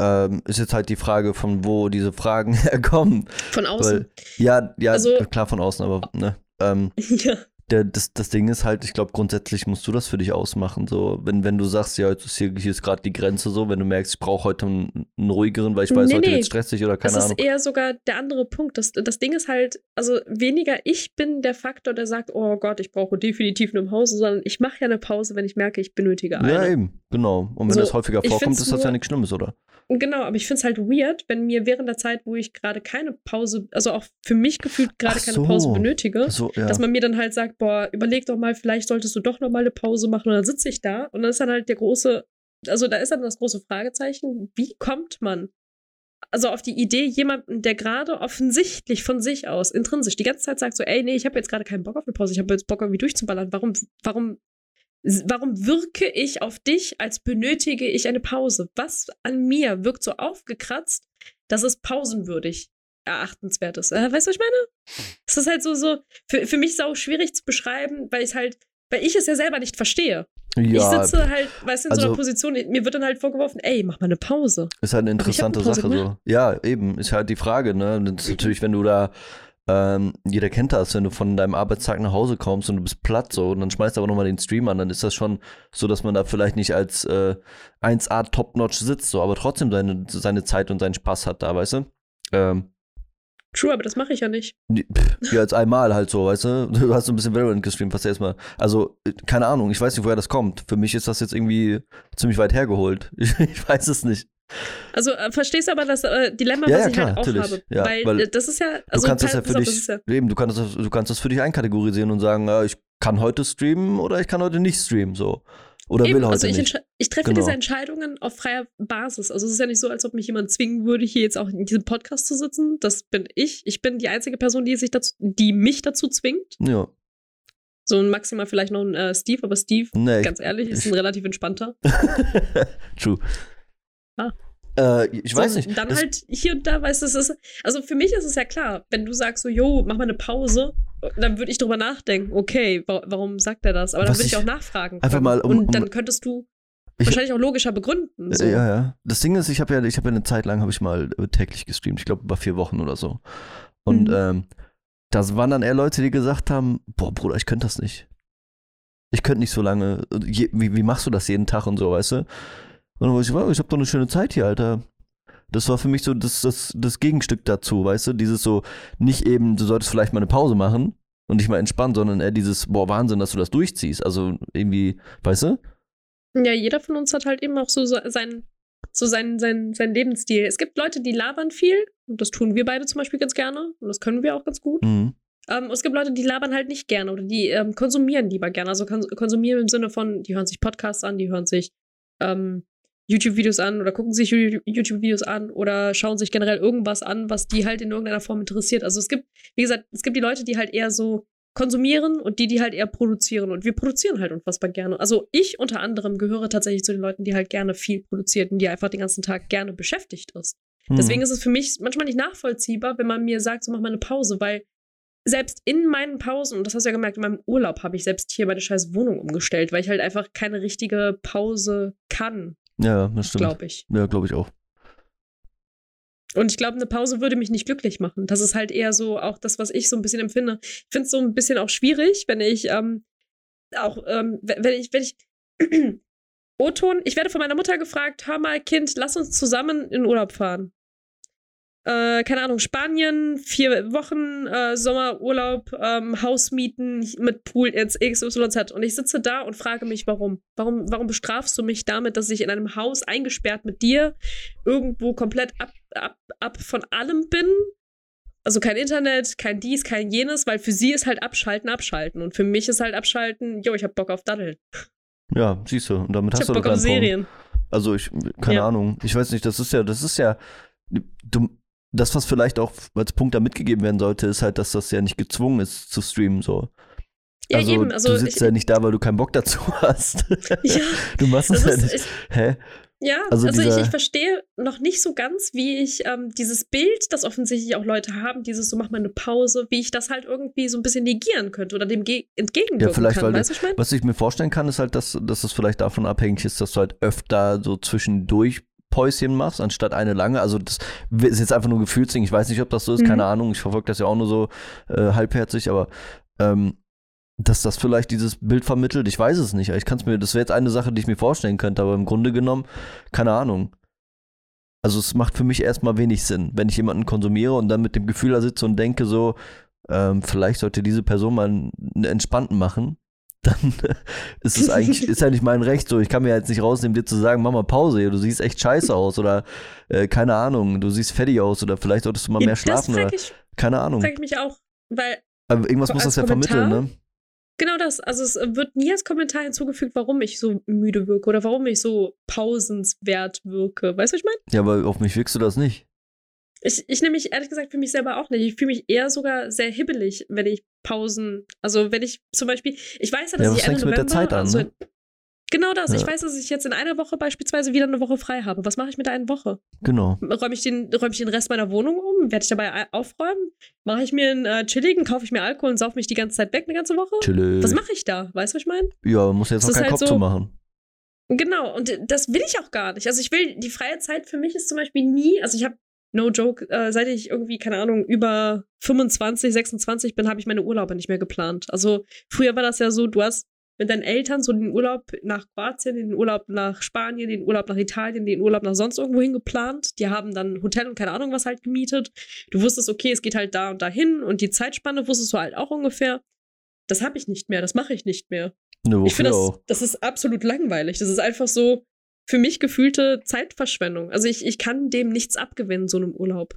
ähm, ist jetzt halt die Frage, von wo diese Fragen [LAUGHS] herkommen. Von außen. Weil, ja, ja, also, klar von außen, aber ne. Ähm, [LAUGHS] ja. Der, das, das Ding ist halt, ich glaube, grundsätzlich musst du das für dich ausmachen. So, wenn, wenn du sagst, ja, jetzt ist hier, hier ist gerade die Grenze so, wenn du merkst, ich brauche heute einen, einen, ruhigeren, weil ich weiß, Nee, heute nee. wird stressig oder keine das Ahnung. ist eher sogar der andere Punkt. Das, das Ding ist halt, also weniger ich bin der Faktor, der sagt, oh Gott, ich brauche definitiv eine Pause, sondern ich mache ja eine Pause, wenn ich merke, ich benötige eine. Ja, eben, genau. Und wenn So, das häufiger vorkommt, ist das ja nur- nichts Schlimmes, oder? Genau, aber ich finde es halt weird, wenn mir während der Zeit, wo ich gerade keine Pause, also auch für mich gefühlt gerade Ach keine so. Pause benötige, So, ja. dass man mir dann halt sagt, boah, überleg doch mal, vielleicht solltest du doch noch mal eine Pause machen und dann sitze ich da und dann ist dann halt der große, also da ist dann das große Fragezeichen, wie kommt man also auf die Idee, jemanden, der gerade offensichtlich von sich aus, intrinsisch, die ganze Zeit sagt so, ey, nee, ich habe jetzt gerade keinen Bock auf eine Pause, ich habe jetzt Bock irgendwie durchzuballern. Warum, warum, warum wirke ich auf dich, als benötige ich eine Pause? Was an mir wirkt so aufgekratzt, dass es pausenwürdig erachtenswert ist? Äh, weißt du, was ich meine? Es ist halt so, so, für, für mich sau schwierig zu beschreiben, weil ich halt, weil ich es ja selber nicht verstehe. ich ja, sitze halt, weißt du, in so also- einer Position, mir wird dann halt vorgeworfen, ey, mach mal eine Pause. Ist halt eine ich interessante eine Sache so. Ja, eben, ist halt die Frage, ne? Das ist natürlich, wenn du da, ähm, jeder kennt das, wenn du von deinem Arbeitstag nach Hause kommst und du bist platt so und dann schmeißt du aber nochmal den Stream an, dann ist das schon so, dass man da vielleicht nicht als äh, 1A Top-Notch sitzt, so, aber trotzdem seine, seine Zeit und seinen Spaß hat da, weißt du? Ähm, True, aber das mache ich ja nicht. ja, als einmal halt so, weißt du? [LAUGHS] Du hast so ein bisschen Valorant gestreamt, was erstmal. Also, äh, keine Ahnung, ich weiß nicht, woher das kommt. Für mich ist das jetzt irgendwie ziemlich weit hergeholt. Ich, [LAUGHS] ich weiß es nicht. Also äh, verstehst du aber das äh, Dilemma, Ja, was ja, ich klar, halt auch natürlich. habe? Ja, weil, weil äh, das ist ja, Du also kannst das ja für dich, ja, eben, du kannst, das, du kannst das für dich einkategorisieren und sagen, ich kann heute streamen oder ich kann heute nicht streamen, so. Oder Eben, will heute also ich, nicht. ich treffe Genau. diese Entscheidungen auf freier Basis. Also es ist ja nicht so, als ob mich jemand zwingen würde, hier jetzt auch in diesem Podcast zu sitzen. Das bin ich. Ich bin die einzige Person, die sich dazu, die mich dazu zwingt. Ja. So ein maximal vielleicht noch ein äh, Steve, aber Steve, Nee. ganz ehrlich, ist [LAUGHS] ein relativ entspannter. [LAUGHS] True. Ah. Äh, ich weiß so, nicht. Dann halt hier und da, weißt du, es ist, also für mich ist es ja klar, wenn du sagst so, yo, mach mal eine Pause, dann würde ich drüber nachdenken, okay, wa warum sagt er das? Aber dann würde ich ich- auch nachfragen. einfach können. mal, um- und dann könntest du Ich- wahrscheinlich auch logischer begründen. So. äh, ja, ja. Das Ding ist, ich habe ja, ich habe ja eine Zeit lang, habe ich mal äh, täglich gestreamt. Ich glaube, über vier Wochen oder so. Und Mhm. ähm, das waren dann eher Leute, die gesagt haben, boah, Bruder, ich könnte das nicht. Ich könnte nicht so lange. Je, wie, wie machst du das jeden Tag und so, weißt du? Und dann war ich, wow, ich habe doch eine schöne Zeit hier, Alter. Das war für mich so das, das, das Gegenstück dazu, weißt du? Dieses so, nicht eben, du solltest vielleicht mal eine Pause machen und dich mal entspannen, sondern eher dieses, boah, Wahnsinn, dass du das durchziehst. Also irgendwie, weißt du? Ja, jeder von uns hat halt eben auch so se- sein, so seinen, seinen, seinen Lebensstil. Es gibt Leute, die labern viel, und das tun wir beide zum Beispiel ganz gerne, und das können wir auch ganz gut. Mhm. Ähm, und es gibt Leute, die labern halt nicht gerne oder die ähm, konsumieren lieber gerne. Also kons konsumieren im Sinne von, die hören sich Podcasts an, die hören sich ähm, YouTube-Videos an oder gucken sich YouTube-Videos an oder schauen sich generell irgendwas an, was die halt in irgendeiner Form interessiert. Also es gibt, wie gesagt, es gibt die Leute, die halt eher so konsumieren und die, die halt eher produzieren. Und wir produzieren halt unfassbar gerne. Also ich unter anderem gehöre tatsächlich zu den Leuten, die halt gerne viel produziert und die einfach den ganzen Tag gerne beschäftigt ist. Mhm. Deswegen ist es für mich manchmal nicht nachvollziehbar, wenn man mir sagt, so mach mal eine Pause, weil selbst in meinen Pausen, und das hast du ja gemerkt, in meinem Urlaub habe ich selbst hier meine scheiß Wohnung umgestellt, weil ich halt einfach keine richtige Pause kann, Ja, das stimmt. glaube ich. Ja, glaube ich auch. Und ich glaube, eine Pause würde mich nicht glücklich machen. Das ist halt eher so auch das, was ich so ein bisschen empfinde. Ich finde es so ein bisschen auch schwierig, wenn ich ähm, auch, ähm, wenn ich, wenn ich [CLEARS THROAT] O-Ton, ich werde von meiner Mutter gefragt, hör mal, Kind, lass uns zusammen in Urlaub fahren. Äh, keine Ahnung, Spanien, vier Wochen äh, Sommerurlaub, ähm, Haus mieten mit Pool jetzt XYZ. Und ich sitze da und frage mich, warum? Warum, warum bestrafst du mich damit, dass ich in einem Haus eingesperrt mit dir irgendwo komplett ab, ab, ab von allem bin? Also kein Internet, kein dies, kein jenes, weil für sie ist halt abschalten, abschalten. Und für mich ist halt abschalten, jo, ich hab Bock auf Daddeln. Ja, siehst du. Und damit Ich hast hab du Bock auf Punkt. Serien. Also ich, keine Ja. Ahnung. Ich weiß nicht, das ist ja, das ist ja, du, das, was vielleicht auch als Punkt da mitgegeben werden sollte, ist halt, dass das ja nicht gezwungen ist zu streamen, so. Ja, also, eben. Also du sitzt ich, ja nicht da, weil du keinen Bock dazu [LAUGHS] hast. Ja, Du machst es das ja ist, nicht. ich, Hä? Ja, Also also, ich, ich verstehe noch nicht so ganz, wie ich ähm, dieses Bild, das offensichtlich auch Leute haben, dieses so mach mal eine Pause, wie ich das halt irgendwie so ein bisschen negieren könnte oder dem ge- entgegenwirken Ja, vielleicht, kann. weil weißt du, was ich meine? Was ich mir vorstellen kann, ist halt, dass, dass es vielleicht davon abhängig ist, dass du halt öfter so zwischendurch Päuschen machst, anstatt eine lange. Also das ist jetzt einfach nur Gefühlsding. Ich weiß nicht, ob das so ist, Mhm. keine Ahnung. Ich verfolge das ja auch nur so äh, halbherzig, aber ähm, dass das vielleicht dieses Bild vermittelt. Ich weiß es nicht. Ich kann es mir, das wäre jetzt eine Sache, die ich mir vorstellen könnte, aber im Grunde genommen, keine Ahnung. Also es macht für mich erstmal wenig Sinn, wenn ich jemanden konsumiere und dann mit dem Gefühl da sitze und denke so, ähm, vielleicht sollte diese Person mal einen entspannten machen, dann [LAUGHS] ist es eigentlich, ist ja nicht mein Recht so. Ich kann mir jetzt nicht rausnehmen, dir zu sagen, mach mal Pause, du siehst echt scheiße aus oder äh, keine Ahnung, du siehst fertig aus oder vielleicht solltest du mal mehr schlafen oder ich, keine Ahnung. frage ich mich auch, weil Aber irgendwas muss das ja Kommentar, vermitteln, ne? Genau das. Also es wird nie als Kommentar hinzugefügt, warum ich so müde wirke oder warum ich so pausenswert wirke. Weißt du, was ich meine? Ja, aber auf mich wirkst du das nicht. Ich, ich nehme mich ehrlich gesagt für mich selber auch nicht. Ich fühle mich eher sogar sehr hibbelig, wenn ich Pausen, also wenn ich zum Beispiel, ich weiß ja, dass Ja, ich Ende du mit der Zeit an, also, ne? Genau das. Ja. Ich weiß, dass ich jetzt in einer Woche beispielsweise wieder eine Woche frei habe. Was mache ich mit der einen Woche? Genau. Räume ich, den, räume ich den Rest meiner Wohnung um? Werde ich dabei aufräumen? Mache ich mir einen äh, chilligen, kaufe ich mir Alkohol und sauf mich die ganze Zeit weg, eine ganze Woche? Chille. Was mache ich da? Weißt du, was ich meine? Ja, muss jetzt Das noch keinen halt Kopf so- zu machen. Genau, und das will ich auch gar nicht. Also ich will, die freie Zeit für mich ist zum Beispiel nie, also ich habe, no joke, äh, seit ich irgendwie, keine Ahnung, über 25, 26 bin, habe ich meine Urlaube nicht mehr geplant. Also früher war das ja so, du hast mit deinen Eltern so den Urlaub nach Kroatien, den Urlaub nach Spanien, den Urlaub nach Italien, den Urlaub nach sonst irgendwo hin geplant. Die haben dann Hotel und keine Ahnung was halt gemietet. Du wusstest, okay, es geht halt da und dahin und die Zeitspanne wusstest du halt auch ungefähr. Das habe ich nicht mehr, das mache ich nicht mehr. Ne, Ich finde, das, das ist absolut langweilig. Das ist einfach so für mich gefühlte Zeitverschwendung. Also ich, ich kann dem nichts abgewinnen, so einem Urlaub.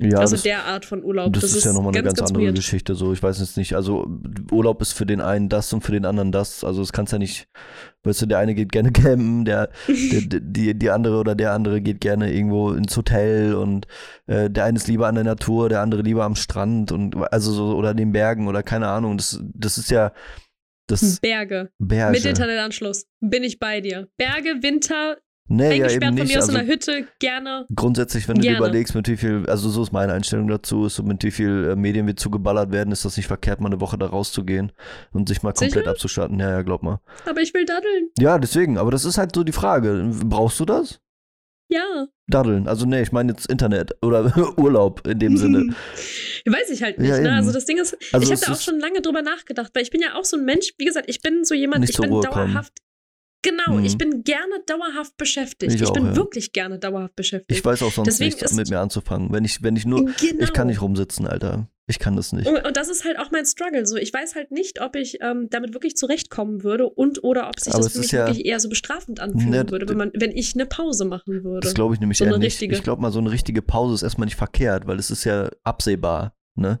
Ja, also das, der Art von Urlaub. das, ist ja nochmal eine ganz, ganz andere weird. Geschichte. So, ich weiß jetzt nicht. Also Urlaub ist für den einen das und für den anderen das. Also es kannst ja nicht, weißt du, der eine geht gerne [LAUGHS] campen, der, der, der die, die andere oder der andere geht gerne irgendwo ins Hotel und äh, der eine ist lieber an der Natur, der andere lieber am Strand und also so oder den Bergen oder keine Ahnung. Das, das ist ja das Berge. Berge. Mit Internetanschluss. Bin ich bei dir. Berge, Winter, nee, ja, eingesperrt eben von nicht. mir aus Also, in einer Hütte, gerne. Grundsätzlich, wenn du dir Gerne. überlegst, mit wie viel, also so ist meine Einstellung dazu, ist so mit wie viel äh, Medien wir zugeballert werden, ist das nicht verkehrt, mal eine Woche da rauszugehen und sich mal komplett Sicher? abzuschalten. Ja, ja, glaub mal. Aber ich will daddeln. Ja, deswegen, aber das ist halt so die Frage. Brauchst du das? Ja. Daddeln. Also nee, ich meine jetzt Internet oder [LAUGHS] Urlaub in dem Sinne. [LAUGHS] Weiß ich halt nicht. Ja, ne? Also das Ding ist, Also ich habe da auch schon lange drüber nachgedacht, weil ich bin ja auch so ein Mensch, wie gesagt, ich bin so jemand, ich bin dauerhaft. Genau, Mhm. ich bin gerne dauerhaft beschäftigt. Ich Ich, auch, bin ja. wirklich gerne dauerhaft beschäftigt. Ich weiß auch sonst Deswegen nichts mit mir anzufangen. Wenn ich, wenn ich nur, genau. ich kann nicht rumsitzen, Alter. Ich kann das nicht. Und, und das ist halt auch mein Struggle. So, ich weiß halt nicht, ob ich ähm, damit wirklich zurechtkommen würde und oder ob sich Aber das für mich ja- wirklich eher so bestrafend anfühlen Ne, würde, wenn man, wenn ich eine Pause machen würde. Das glaube ich nämlich So eher nicht. richtige. Ich glaube mal, so eine richtige Pause ist erstmal nicht verkehrt, weil es ist ja absehbar. Ne?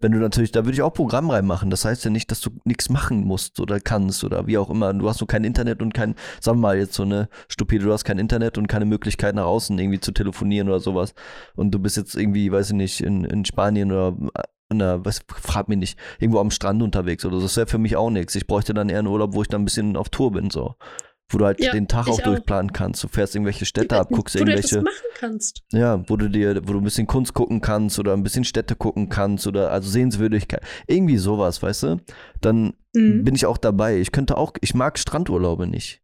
Wenn du natürlich, da würde ich auch Programm reinmachen. Das heißt ja nicht, dass du nichts machen musst oder kannst oder wie auch immer. Du hast so kein Internet und kein, sagen wir mal jetzt so eine stupide, du hast kein Internet und keine Möglichkeit nach außen irgendwie zu telefonieren oder sowas. Und du bist jetzt irgendwie, weiß ich nicht, in, in Spanien oder an der, was, frag mich nicht, irgendwo am Strand unterwegs oder so. Das wäre für mich auch nichts. Ich bräuchte dann eher einen Urlaub, wo ich dann ein bisschen auf Tour bin, so. Wo du halt Ja, den Tag ich auch auch. durchplanen kannst. Du fährst irgendwelche Städte ab, guckst wo du irgendwelche. etwas machen kannst. Ja, wo du dir, wo du ein bisschen Kunst gucken kannst oder ein bisschen Städte gucken kannst oder also Sehenswürdigkeit. Irgendwie sowas, weißt du? Dann Mhm. bin ich auch dabei. Ich könnte auch, ich mag Strandurlaube nicht.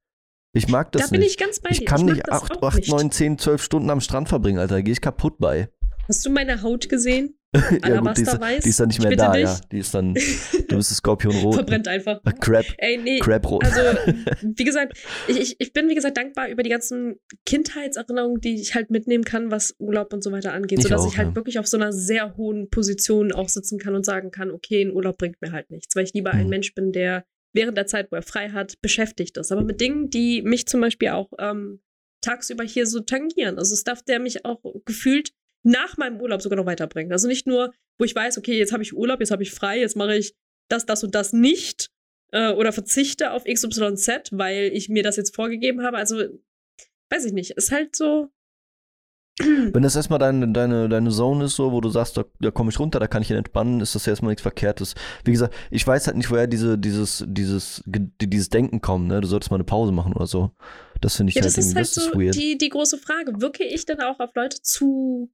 Ich mag das Da bin nicht. ich ganz bei ich dir. kann mag nicht das 8, auch 8, nicht. 9, 10, 12 Stunden am Strand verbringen, Alter. Da gehe ich kaputt bei. Hast du meine Haut gesehen? [LAUGHS] ja, gut, die ist, die ist dann nicht Ich mehr da, dich. ja. Die ist dann, [LAUGHS] du bist Skorpionrot. Verbrennt einfach. Äh, Crab, Ey, nee. Crabrot. Also, [LAUGHS] wie gesagt, ich, ich, ich bin, wie gesagt, dankbar über die ganzen Kindheitserinnerungen, die ich halt mitnehmen kann, was Urlaub und so weiter angeht, Ich sodass auch, ich halt ja. wirklich auf so einer sehr hohen Position auch sitzen kann und sagen kann, okay, ein Urlaub bringt mir halt nichts, weil ich lieber ein Mhm. Mensch bin, der während der Zeit, wo er frei hat, beschäftigt ist. Aber mit Dingen, die mich zum Beispiel auch ähm, tagsüber hier so tangieren. Also Stuff, der mich auch gefühlt nach meinem Urlaub sogar noch weiterbringt. Also nicht nur, wo ich weiß, okay, jetzt habe ich Urlaub, jetzt habe ich frei, jetzt mache ich das, das und das nicht äh, oder verzichte auf XYZ, weil ich mir das jetzt vorgegeben habe. Also, weiß ich nicht. Ist halt so. [CLEARS THROAT] Wenn das erstmal deine, deine, deine Zone ist, so, wo du sagst, da, da komme ich runter, da kann ich ihn entspannen, ist das ja erstmal nichts Verkehrtes. Wie gesagt, ich weiß halt nicht, woher diese, dieses, dieses, dieses Denken kommt, ne? Du solltest mal eine Pause machen oder so. Das finde ich Ja, halt das ist halt das so ist weird. die, die große Frage. Wirke ich denn auch auf Leute zu.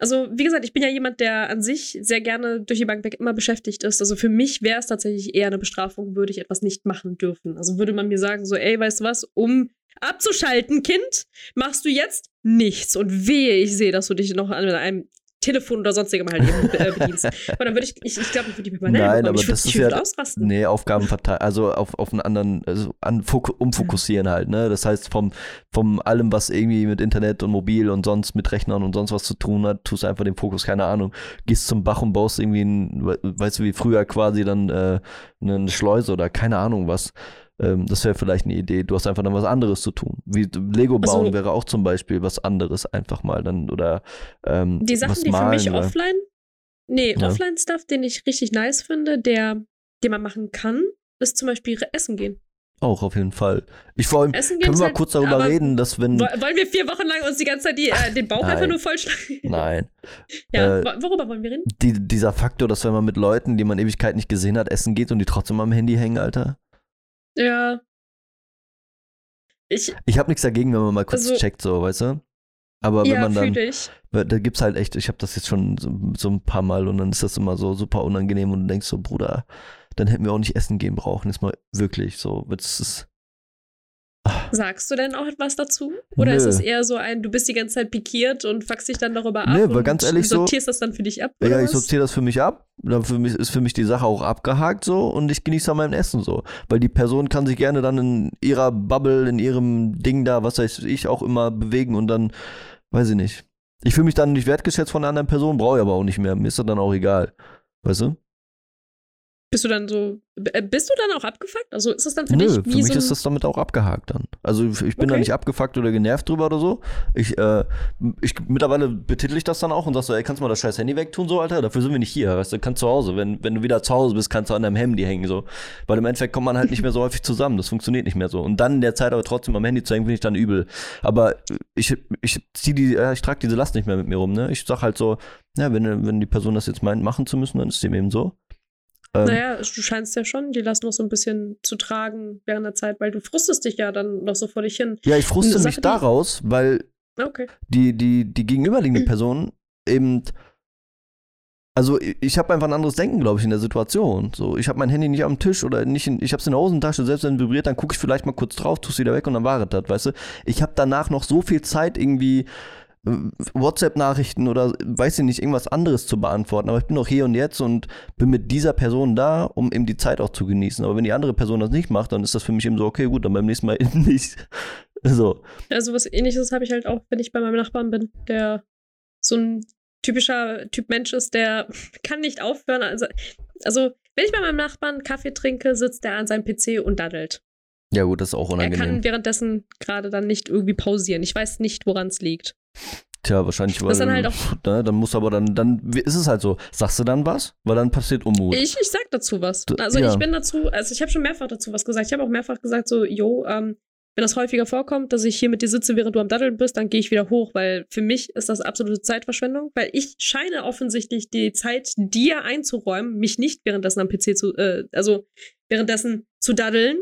Also, wie gesagt, ich bin ja jemand, der an sich sehr gerne durch die Bank weg immer beschäftigt ist. Also für mich wäre es tatsächlich eher eine Bestrafung, würde ich etwas nicht machen dürfen. Also würde man mir sagen, so, ey, weißt du was, um abzuschalten, Kind, machst du jetzt nichts. Und wehe, ich sehe, dass du dich noch an einem Telefon oder sonstigem halt eben äh, [LAUGHS] bedienst. Aber dann würde ich, ich, ich glaube, ich würde die permanent Nein, aber ich das ist ja- ausrasten. Nee, Aufgaben verteilen, also auf, auf einen anderen, also an, fok- umfokussieren halt, ne? Das heißt, vom, vom allem, was irgendwie mit Internet und Mobil und sonst mit Rechnern und sonst was zu tun hat, tust du einfach den Fokus, keine Ahnung, gehst zum Bach und baust irgendwie ein, we- weißt du, wie früher quasi dann äh, eine Schleuse oder keine Ahnung was. Ähm, das wäre vielleicht eine Idee. Du hast einfach dann was anderes zu tun. Wie Lego bauen Also- wäre auch zum Beispiel was anderes einfach mal dann oder ähm, Die Sachen, die für malen mich oder- offline, nee, Ja. Offline-Stuff, den ich richtig nice finde, der, den man machen kann, ist zum Beispiel Essen gehen. Auch auf jeden Fall. Ich vor allem, Essen können wir mal halt- kurz darüber reden, dass wenn. Wo- Wollen wir vier Wochen lang uns die ganze Zeit die, äh, den Bauch einfach Nein. nur vollschlagen? [LAUGHS] Nein. Ja, Äh, wo- worüber wollen wir reden? Die, dieser Faktor, dass wenn man mit Leuten, die man Ewigkeit nicht gesehen hat, essen geht und die trotzdem am Handy hängen, Alter. Ja. Ich, Ich habe nichts dagegen, wenn man mal kurz Also- checkt, so, weißt du? Aber wenn ja, man dann, ich. da gibt's halt echt, ich habe das jetzt schon so, so ein paar Mal und dann ist das immer so super unangenehm und du denkst so, Bruder, dann hätten wir auch nicht essen gehen brauchen. Ist mal wirklich so. Das ist, Sagst du denn auch etwas dazu? Oder Nö. ist es eher so ein, du bist die ganze Zeit pikiert und fuckst dich dann darüber ab Nö, weil und ganz ehrlich so- sortierst das dann für dich ab? Ja, ich sortiere das für mich ab. Dann für mich, ist für mich die Sache auch abgehakt so und ich genieße an meinem Essen so. Weil die Person kann sich gerne dann in ihrer Bubble, in ihrem Ding da, was weiß ich, auch immer bewegen und dann, weiß ich nicht. Ich fühle mich dann nicht wertgeschätzt von einer anderen Person, brauche ich aber auch nicht mehr. Mir ist das dann auch egal. Weißt du? Bist du dann so, äh, bist du dann auch abgefuckt? Also ist das dann für Nö, dich für wie mich so ist das damit auch abgehakt dann. Also ich bin da Okay. nicht abgefuckt oder genervt drüber oder so. Ich, äh, ich mittlerweile betitel ich das dann auch und sag so, ey, kannst du mal das scheiß Handy wegtun, so, Alter? Dafür sind wir nicht hier, weißt du, kannst zu Hause. Wenn, wenn du wieder zu Hause bist, kannst du an deinem Handy hängen, so. Weil im Endeffekt kommt man halt nicht mehr so häufig zusammen. Das funktioniert nicht mehr so. Und dann in der Zeit aber trotzdem am Handy zu hängen, finde ich dann übel. Aber ich, ich zieh die, ich trage diese Last nicht mehr mit mir rum, ne? Ich sag halt so, ja, wenn, wenn die Person das jetzt meint, machen zu müssen, dann ist dem eben so. Ähm, naja, du scheinst ja schon, die lassen noch so ein bisschen zu tragen während der Zeit, weil du frustest dich ja dann noch so vor dich hin. ja, ich fruste mich daraus, weil Okay. die, die, die gegenüberliegende Person eben. Also ich- habe einfach ein anderes Denken, glaube ich, in der Situation. So, ich habe mein Handy nicht am Tisch oder nicht in, ich habe es in der Hosentasche, selbst wenn es vibriert, dann gucke ich vielleicht mal kurz drauf, tue es wieder weg und dann war es das, weißt du? Ich habe danach noch so viel Zeit irgendwie WhatsApp-Nachrichten oder weiß ich nicht, irgendwas anderes zu beantworten. Aber ich bin noch hier und jetzt und bin mit dieser Person da, um eben die Zeit auch zu genießen. Aber wenn die andere Person das nicht macht, dann ist das für mich eben so, okay, gut, dann beim nächsten Mal eben [LAUGHS] nicht. So. Also was ähnliches habe ich halt auch, wenn ich bei meinem Nachbarn bin, der so ein typischer Typ Mensch ist, der [LAUGHS] kann nicht aufhören. Also, also wenn ich bei meinem Nachbarn Kaffee trinke, sitzt er an seinem PC und daddelt. Ja, gut, das ist auch Er unangenehm. kann währenddessen gerade dann nicht irgendwie pausieren. Ich weiß nicht, woran es liegt. Tja, wahrscheinlich, weil. Dann halt auch- ne, dann muss aber dann, dann ist es halt so. Sagst du dann was? Weil dann passiert Unmut. Ich, ich sag dazu was. Also ja. ich bin dazu, also ich habe schon mehrfach dazu was gesagt. Ich habe auch mehrfach gesagt, so, jo, ähm, wenn das häufiger vorkommt, dass ich hier mit dir sitze, während du am Daddeln bist, dann gehe ich wieder hoch, weil für mich ist das absolute Zeitverschwendung, weil ich scheine offensichtlich die Zeit dir einzuräumen, mich nicht währenddessen am PC zu, äh, also währenddessen zu daddeln,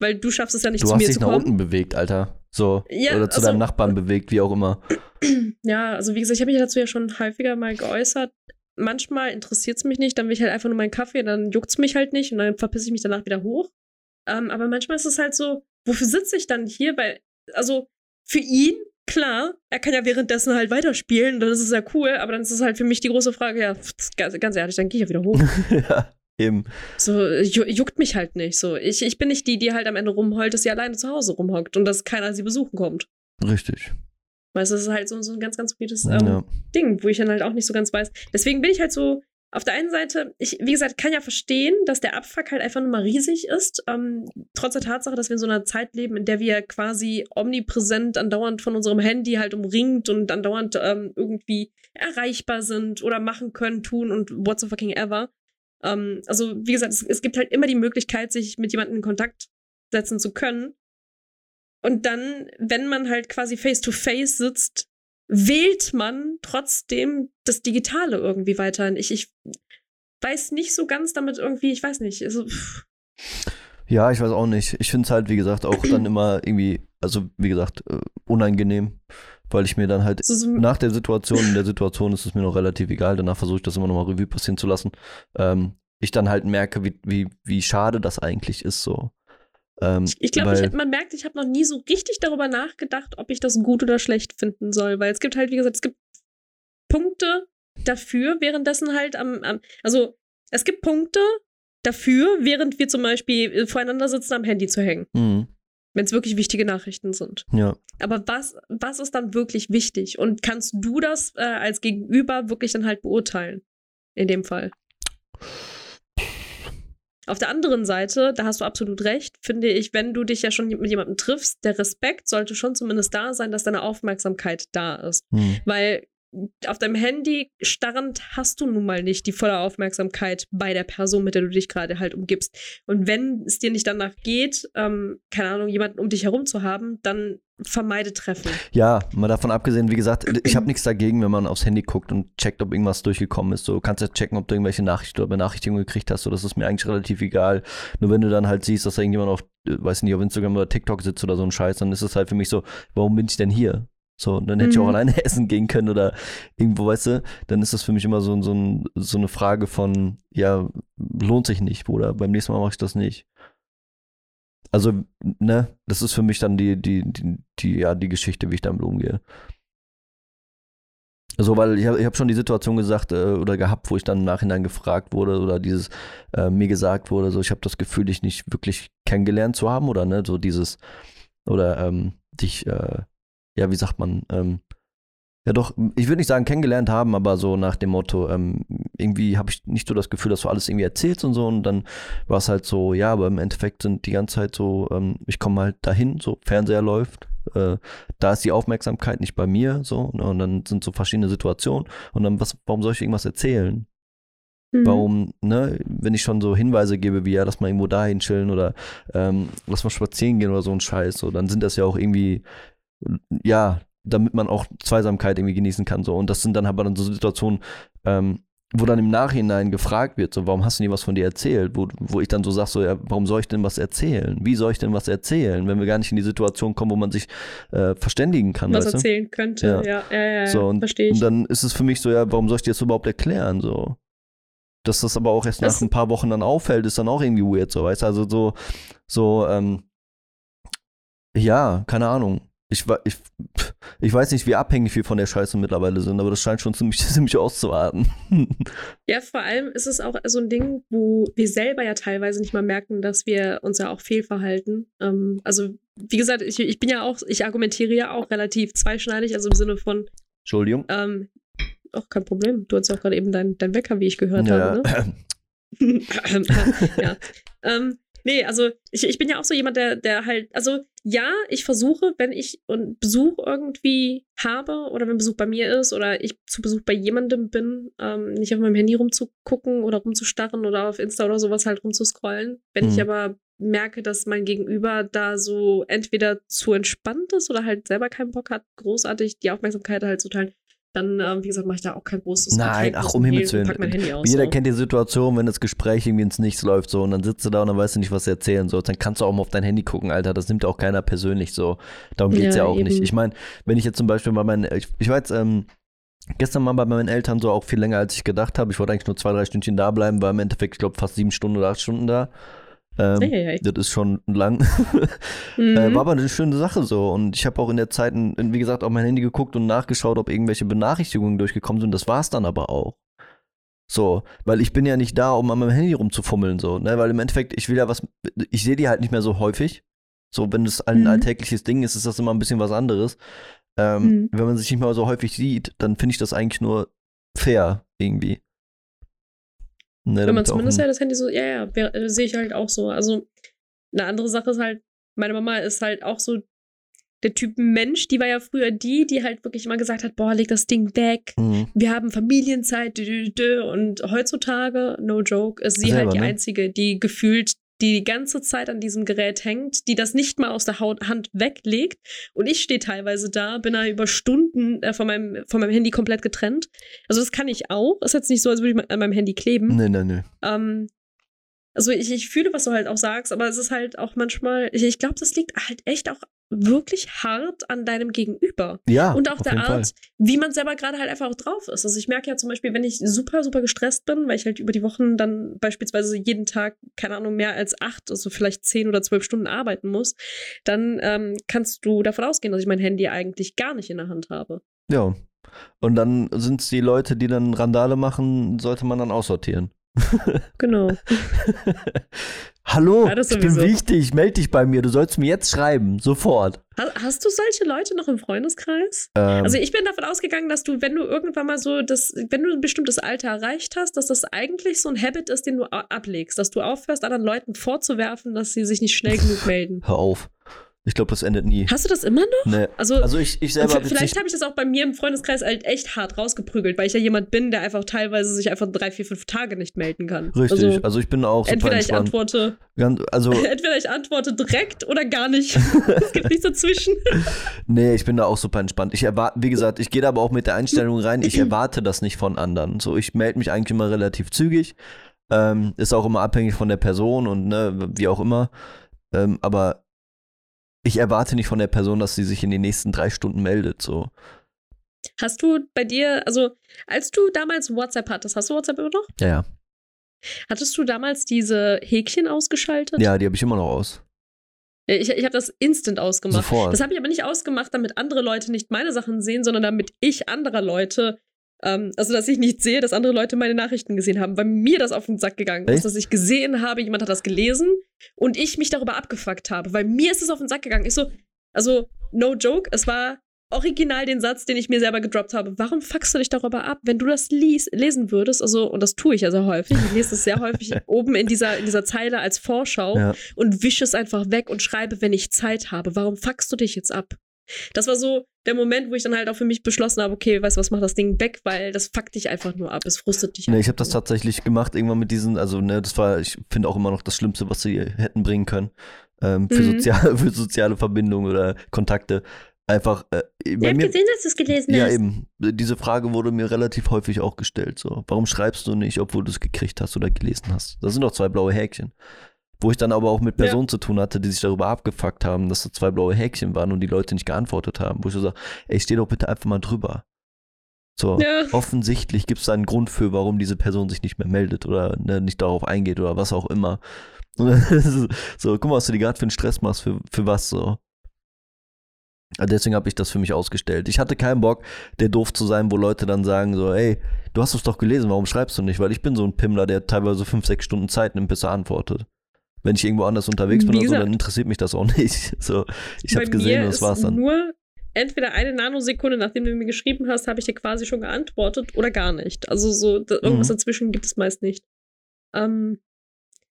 weil du schaffst es ja nicht du zu hast mir dich zu nach kommen. unten bewegt, Alter. So. Ja, Oder zu also- deinem Nachbarn bewegt, wie auch immer. [CLEARS THROAT] Ja, also wie gesagt, ich habe mich dazu ja schon häufiger mal geäußert. Manchmal interessiert es mich nicht, dann will ich halt einfach nur meinen Kaffee, dann juckt es mich halt nicht und dann verpisse ich mich danach wieder hoch. Ähm, aber manchmal ist es halt so, wofür sitze ich dann hier? Weil, also für ihn, klar, er kann ja währenddessen halt weiterspielen, dann ist es ja cool, aber dann ist es halt für mich die große Frage, ja, ganz, ganz ehrlich, dann gehe ich ja wieder hoch. [LAUGHS] [LAUGHS] ja, eben. So, ju juckt mich halt nicht. So, ich, ich bin nicht die, die halt am Ende rumheult, dass sie alleine zu Hause rumhockt und dass keiner sie besuchen kommt. Richtig. Weißt du, das ist halt so, so ein ganz, ganz weirdes ähm, ja. Ding, wo ich dann halt auch nicht so ganz weiß. Deswegen bin ich halt so, auf der einen Seite, ich, wie gesagt, kann ja verstehen, dass der Abfuck halt einfach nur mal riesig ist. Ähm, trotz der Tatsache, dass wir in so einer Zeit leben, in der wir quasi omnipräsent, andauernd von unserem Handy halt umringt und andauernd ähm, irgendwie erreichbar sind oder machen können, tun und what the fucking ever. Ähm, also, wie gesagt, es, es gibt halt immer die Möglichkeit, sich mit jemandem in Kontakt setzen zu können. Und dann, wenn man halt quasi face to face sitzt, wählt man trotzdem das Digitale irgendwie weiterhin. Ich, ich weiß nicht so ganz damit irgendwie, ich weiß nicht. Also, ja, ich weiß auch nicht. Ich finde es halt, wie gesagt, auch dann immer irgendwie, also wie gesagt, äh, unangenehm, weil ich mir dann halt so, nach der Situation, in der Situation ist es mir noch relativ egal, danach versuche ich das immer nochmal Revue passieren zu lassen. Ähm, ich dann halt merke, wie, wie, wie schade das eigentlich ist so. Ähm, ich glaube, man merkt, ich habe noch nie so richtig darüber nachgedacht, ob ich das gut oder schlecht finden soll, weil es gibt halt, wie gesagt, es gibt Punkte, dafür währenddessen halt am, am also es gibt Punkte dafür, während wir zum Beispiel äh, voreinander sitzen, am Handy zu hängen. Mhm. Wenn es wirklich wichtige Nachrichten sind. Ja. Aber was, was ist dann wirklich wichtig? Und kannst du das äh, als Gegenüber wirklich dann halt beurteilen? In dem Fall. Auf der anderen Seite, da hast du absolut recht, finde ich, wenn du dich ja schon mit jemandem triffst, der Respekt sollte schon zumindest da sein, dass deine Aufmerksamkeit da ist. Mhm. Weil auf deinem Handy starrend hast du nun mal nicht die volle Aufmerksamkeit bei der Person, mit der du dich gerade halt umgibst. Und wenn es dir nicht danach geht, ähm, keine Ahnung, jemanden um dich herum zu haben, dann vermeide Treffen. Ja, mal davon abgesehen, wie gesagt, ich habe nichts dagegen, wenn man aufs Handy guckt und checkt, ob irgendwas durchgekommen ist. So kannst du checken, ob du irgendwelche Nachrichten oder Benachrichtigungen gekriegt hast. So, das ist mir eigentlich relativ egal. Nur wenn du dann halt siehst, dass da irgendjemand auf, äh, weiß nicht, auf Instagram oder TikTok sitzt oder so ein Scheiß, dann ist es halt für mich so, warum bin ich denn hier? So, dann hätte ich auch Mhm. alleine [LAUGHS] essen gehen können oder irgendwo, weißt du, dann ist das für mich immer so, so, ein, so eine Frage von, ja, lohnt sich nicht, Bruder, beim nächsten Mal mache ich das nicht. Also, ne, das ist für mich dann die, die, die, die, ja, die Geschichte, wie ich damit umgehe. So, weil ich habe ich hab schon die Situation gesagt äh, oder gehabt, wo ich dann im Nachhinein gefragt wurde oder dieses äh, mir gesagt wurde, so ich habe das Gefühl, dich nicht wirklich kennengelernt zu haben oder ne, so dieses oder ähm, dich, äh, ja, wie sagt man, ähm, ja doch, ich würde nicht sagen kennengelernt haben, aber so nach dem Motto, ähm, irgendwie habe ich nicht so das Gefühl, dass du alles irgendwie erzählst und so und dann war es halt so, ja, aber im Endeffekt sind die ganze Zeit so, ähm, ich komme halt dahin, so Fernseher läuft, äh, da ist die Aufmerksamkeit nicht bei mir, so, ne, und dann sind so verschiedene Situationen und dann, was, warum soll ich irgendwas erzählen? Mhm. Warum, ne, wenn ich schon so Hinweise gebe, wie ja, lass mal irgendwo dahin chillen oder ähm, lass mal spazieren gehen oder so ein Scheiß, so, dann sind das ja auch irgendwie, ja, damit man auch Zweisamkeit irgendwie genießen kann, so. Und das sind dann aber dann so Situationen, ähm, wo dann im Nachhinein gefragt wird, so, warum hast du nie was von dir erzählt? Wo, wo ich dann so sag, so, ja, warum soll ich denn was erzählen? Wie soll ich denn was erzählen, wenn wir gar nicht in die Situation kommen, wo man sich äh, verständigen kann, Was weißt du? erzählen könnte, Ja. ja, ja, ja, ja So, und, verstehe ich. Und dann ist es für mich so, ja, warum soll ich dir das überhaupt erklären? So. Dass das aber auch erst Das- nach ein paar Wochen dann auffällt, ist dann auch irgendwie weird, so, weißt du? Also so, so, ähm, ja, keine Ahnung. Ich, ich, ich weiß nicht, wie abhängig wir von der Scheiße mittlerweile sind, aber das scheint schon ziemlich, [LAUGHS] ziemlich auszuarten. Ja, vor allem ist es auch so ein Ding, wo wir selber ja teilweise nicht mal merken, dass wir uns ja auch fehlverhalten. Ähm, also, wie gesagt, ich, ich bin ja auch, ich argumentiere ja auch relativ zweischneidig, also im Sinne von, Entschuldigung. ähm, auch kein Problem. Du hast ja auch gerade eben dein, dein Wecker, wie ich gehört Ja, habe, ne? [LAUGHS] [LAUGHS] ja. Ähm, nee, also ich, ich bin ja auch so jemand, der, der halt, also ja, ich versuche, wenn ich einen Besuch irgendwie habe oder wenn Besuch bei mir ist oder ich zu Besuch bei jemandem bin, ähm, nicht auf meinem Handy rumzugucken oder rumzustarren oder auf Insta oder sowas halt rumzuscrollen. Wenn ich Mhm. aber merke, dass mein Gegenüber da so entweder zu entspannt ist oder halt selber keinen Bock hat, großartig die Aufmerksamkeit halt zu teilen, dann, ähm, wie gesagt, mache ich da auch kein großes Nein, ach, um Himmels Willen. Jeder so. kennt die Situation, wenn das Gespräch irgendwie ins Nichts läuft, so, und dann sitzt du da und dann weißt du nicht, was du erzählen sollst. Dann kannst du auch mal auf dein Handy gucken, Alter. Das nimmt auch keiner persönlich so. Darum geht's ja, Ja, auch nicht. eben. Ich meine, wenn ich jetzt zum Beispiel bei meinen, ich, ich war jetzt, ähm, gestern mal bei meinen Eltern so auch viel länger, als ich gedacht habe. Ich wollte eigentlich nur zwei, drei Stündchen da bleiben, war im Endeffekt, ich glaube, fast sieben Stunden oder acht Stunden da. Ähm, Eieiei. das ist schon lang. [LAUGHS] Mhm. Äh, war aber eine schöne Sache so. Und ich habe auch in der Zeit, wie gesagt, auf mein Handy geguckt und nachgeschaut, ob irgendwelche Benachrichtigungen durchgekommen sind. Das war es dann aber auch. So, weil ich bin ja nicht da, um an meinem Handy rumzufummeln, so, ne? Weil im Endeffekt, ich will ja was, ich sehe die halt nicht mehr so häufig. So, wenn es ein Mhm. alltägliches Ding ist, ist das immer ein bisschen was anderes. Ähm, Mhm. Wenn man sich nicht mehr so häufig sieht, dann finde ich das eigentlich nur fair, irgendwie. Ne, Wenn man zumindest ja das Handy so, ja, ja, äh, sehe ich halt auch so. Also, eine andere Sache ist halt, meine Mama ist halt auch so der Typ Mensch, die war ja früher die, die halt wirklich immer gesagt hat, boah, leg das Ding weg, Mhm. wir haben Familienzeit, dü, dü, dü. und heutzutage, no joke, ist sie Selber, halt die ne? Einzige, die gefühlt die die ganze Zeit an diesem Gerät hängt, die das nicht mal aus der Haut, Hand weglegt. Und ich stehe teilweise da, bin da über Stunden äh, von, meinem, von meinem Handy komplett getrennt. Also das kann ich auch. Ist jetzt nicht so, als würde ich an meinem Handy kleben. Nee, nee, nee. Ähm, also ich, ich fühle, was du halt auch sagst, aber es ist halt auch manchmal, ich, ich glaube, das liegt halt echt auch wirklich hart an deinem Gegenüber. Ja, Und auch auf der Art, Fall. wie man selber gerade halt einfach auch drauf ist. Also ich merke ja zum Beispiel, wenn ich super, super gestresst bin, weil ich halt über die Wochen dann beispielsweise jeden Tag, keine Ahnung, mehr als acht, also vielleicht zehn oder zwölf Stunden arbeiten muss, dann ähm, kannst du davon ausgehen, dass ich mein Handy eigentlich gar nicht in der Hand habe. Ja, Und dann sind es die Leute, die dann Randale machen, sollte man dann aussortieren. [LAUGHS] Genau. Hallo, Ja, ich bin wichtig, melde dich bei mir. Du sollst mir jetzt schreiben, sofort. Ha- Hast du solche Leute noch im Freundeskreis? Ähm, Also ich bin davon ausgegangen, dass du, wenn du irgendwann mal so das, wenn du ein bestimmtes Alter erreicht hast, dass das eigentlich so ein Habit ist, den du ablegst, dass du aufhörst, anderen Leuten vorzuwerfen, dass sie sich nicht schnell genug [LAUGHS] melden. hör auf. Ich glaube, das endet nie. Hast du das immer noch? Nee. Also, Also ich, ich selber vielleicht habe ich das auch bei mir im Freundeskreis halt echt hart rausgeprügelt, weil ich ja jemand bin, der einfach teilweise sich einfach drei, vier, fünf Tage nicht melden kann. Richtig, Also, also, ich bin auch super entweder ich entspannt. antworte, Ganz, also, [LAUGHS] entweder ich antworte direkt oder gar nicht. [LAUGHS] es gibt nichts dazwischen. [LAUGHS] nee, ich bin da auch super entspannt. Ich erwarte, wie gesagt, ich gehe da aber auch mit der Einstellung rein, ich erwarte das nicht von anderen. So, ich melde mich eigentlich immer relativ zügig. Ähm, ist auch immer abhängig von der Person und ne, wie auch immer. Ähm, aber ich erwarte nicht von der Person, dass sie sich in den nächsten drei Stunden meldet. So. Hast du bei dir, also als du damals WhatsApp hattest, hast du WhatsApp immer noch? Ja, ja. Hattest du damals diese Häkchen ausgeschaltet? Ja, die habe ich immer noch aus. Ich, ich habe das instant ausgemacht. Sofort. Das habe ich aber nicht ausgemacht, damit andere Leute nicht meine Sachen sehen, sondern damit ich anderer Leute, ähm, also dass ich nicht sehe, dass andere Leute meine Nachrichten gesehen haben, weil mir das auf den Sack gegangen Echt? ist, dass ich gesehen habe, jemand hat das gelesen und ich mich darüber abgefuckt habe, weil mir ist es auf den Sack gegangen. Ich so, also no joke, es war original den Satz, den ich mir selber gedroppt habe. Warum fuckst du dich darüber ab, wenn du das lies, lesen würdest? Also, und das tue ich ja sehr häufig. Ich lese das sehr häufig [LAUGHS] oben in dieser, in dieser Zeile als Vorschau Ja. und wische es einfach weg und schreibe, wenn ich Zeit habe. Warum fuckst du dich jetzt ab? Das war so der Moment, wo ich dann halt auch für mich beschlossen habe, okay, weißt du was, mach das Ding weg, weil das fuckt dich einfach nur ab. Es frustet dich. Nee, ich habe das tatsächlich gemacht, irgendwann mit diesen, also ne, das war, ich finde auch immer noch das Schlimmste, was sie hätten bringen können. Ähm, für, Mhm. soziale, [LAUGHS] für soziale Verbindungen oder Kontakte. Einfach, äh, bei mir, gesehen, dass du es gelesen ja eben, diese Frage wurde mir relativ häufig auch gestellt. So, warum schreibst du nicht, obwohl du es gekriegt hast oder gelesen hast? Das sind doch zwei blaue Häkchen. Wo ich dann aber auch mit Ja. Personen zu tun hatte, die sich darüber abgefuckt haben, dass das zwei blaue Häkchen waren und die Leute nicht geantwortet haben. Wo ich so sage, ey, steh doch bitte einfach mal drüber. So, Ja. offensichtlich gibt es da einen Grund für, warum diese Person sich nicht mehr meldet oder ne, nicht darauf eingeht oder was auch immer. [LAUGHS] so, guck mal, was du dir gerade für einen Stress machst, für, für was so. Deswegen habe ich das für mich ausgestellt. Ich hatte keinen Bock, der doof zu sein, wo Leute dann sagen so, ey, du hast es doch gelesen, warum schreibst du nicht? Weil ich bin so ein Pimmler, der teilweise fünf, sechs Stunden Zeit nimmt, bis er antwortet. Wenn ich irgendwo anders unterwegs bin Wie oder so, dann gesagt. interessiert mich das auch [LAUGHS] nicht. So, ich habe gesehen und das war's dann. Nur entweder eine Nanosekunde, nachdem du mir geschrieben hast, habe ich dir quasi schon geantwortet oder gar nicht. Also so da, irgendwas Mhm. dazwischen gibt es meist nicht. Ähm,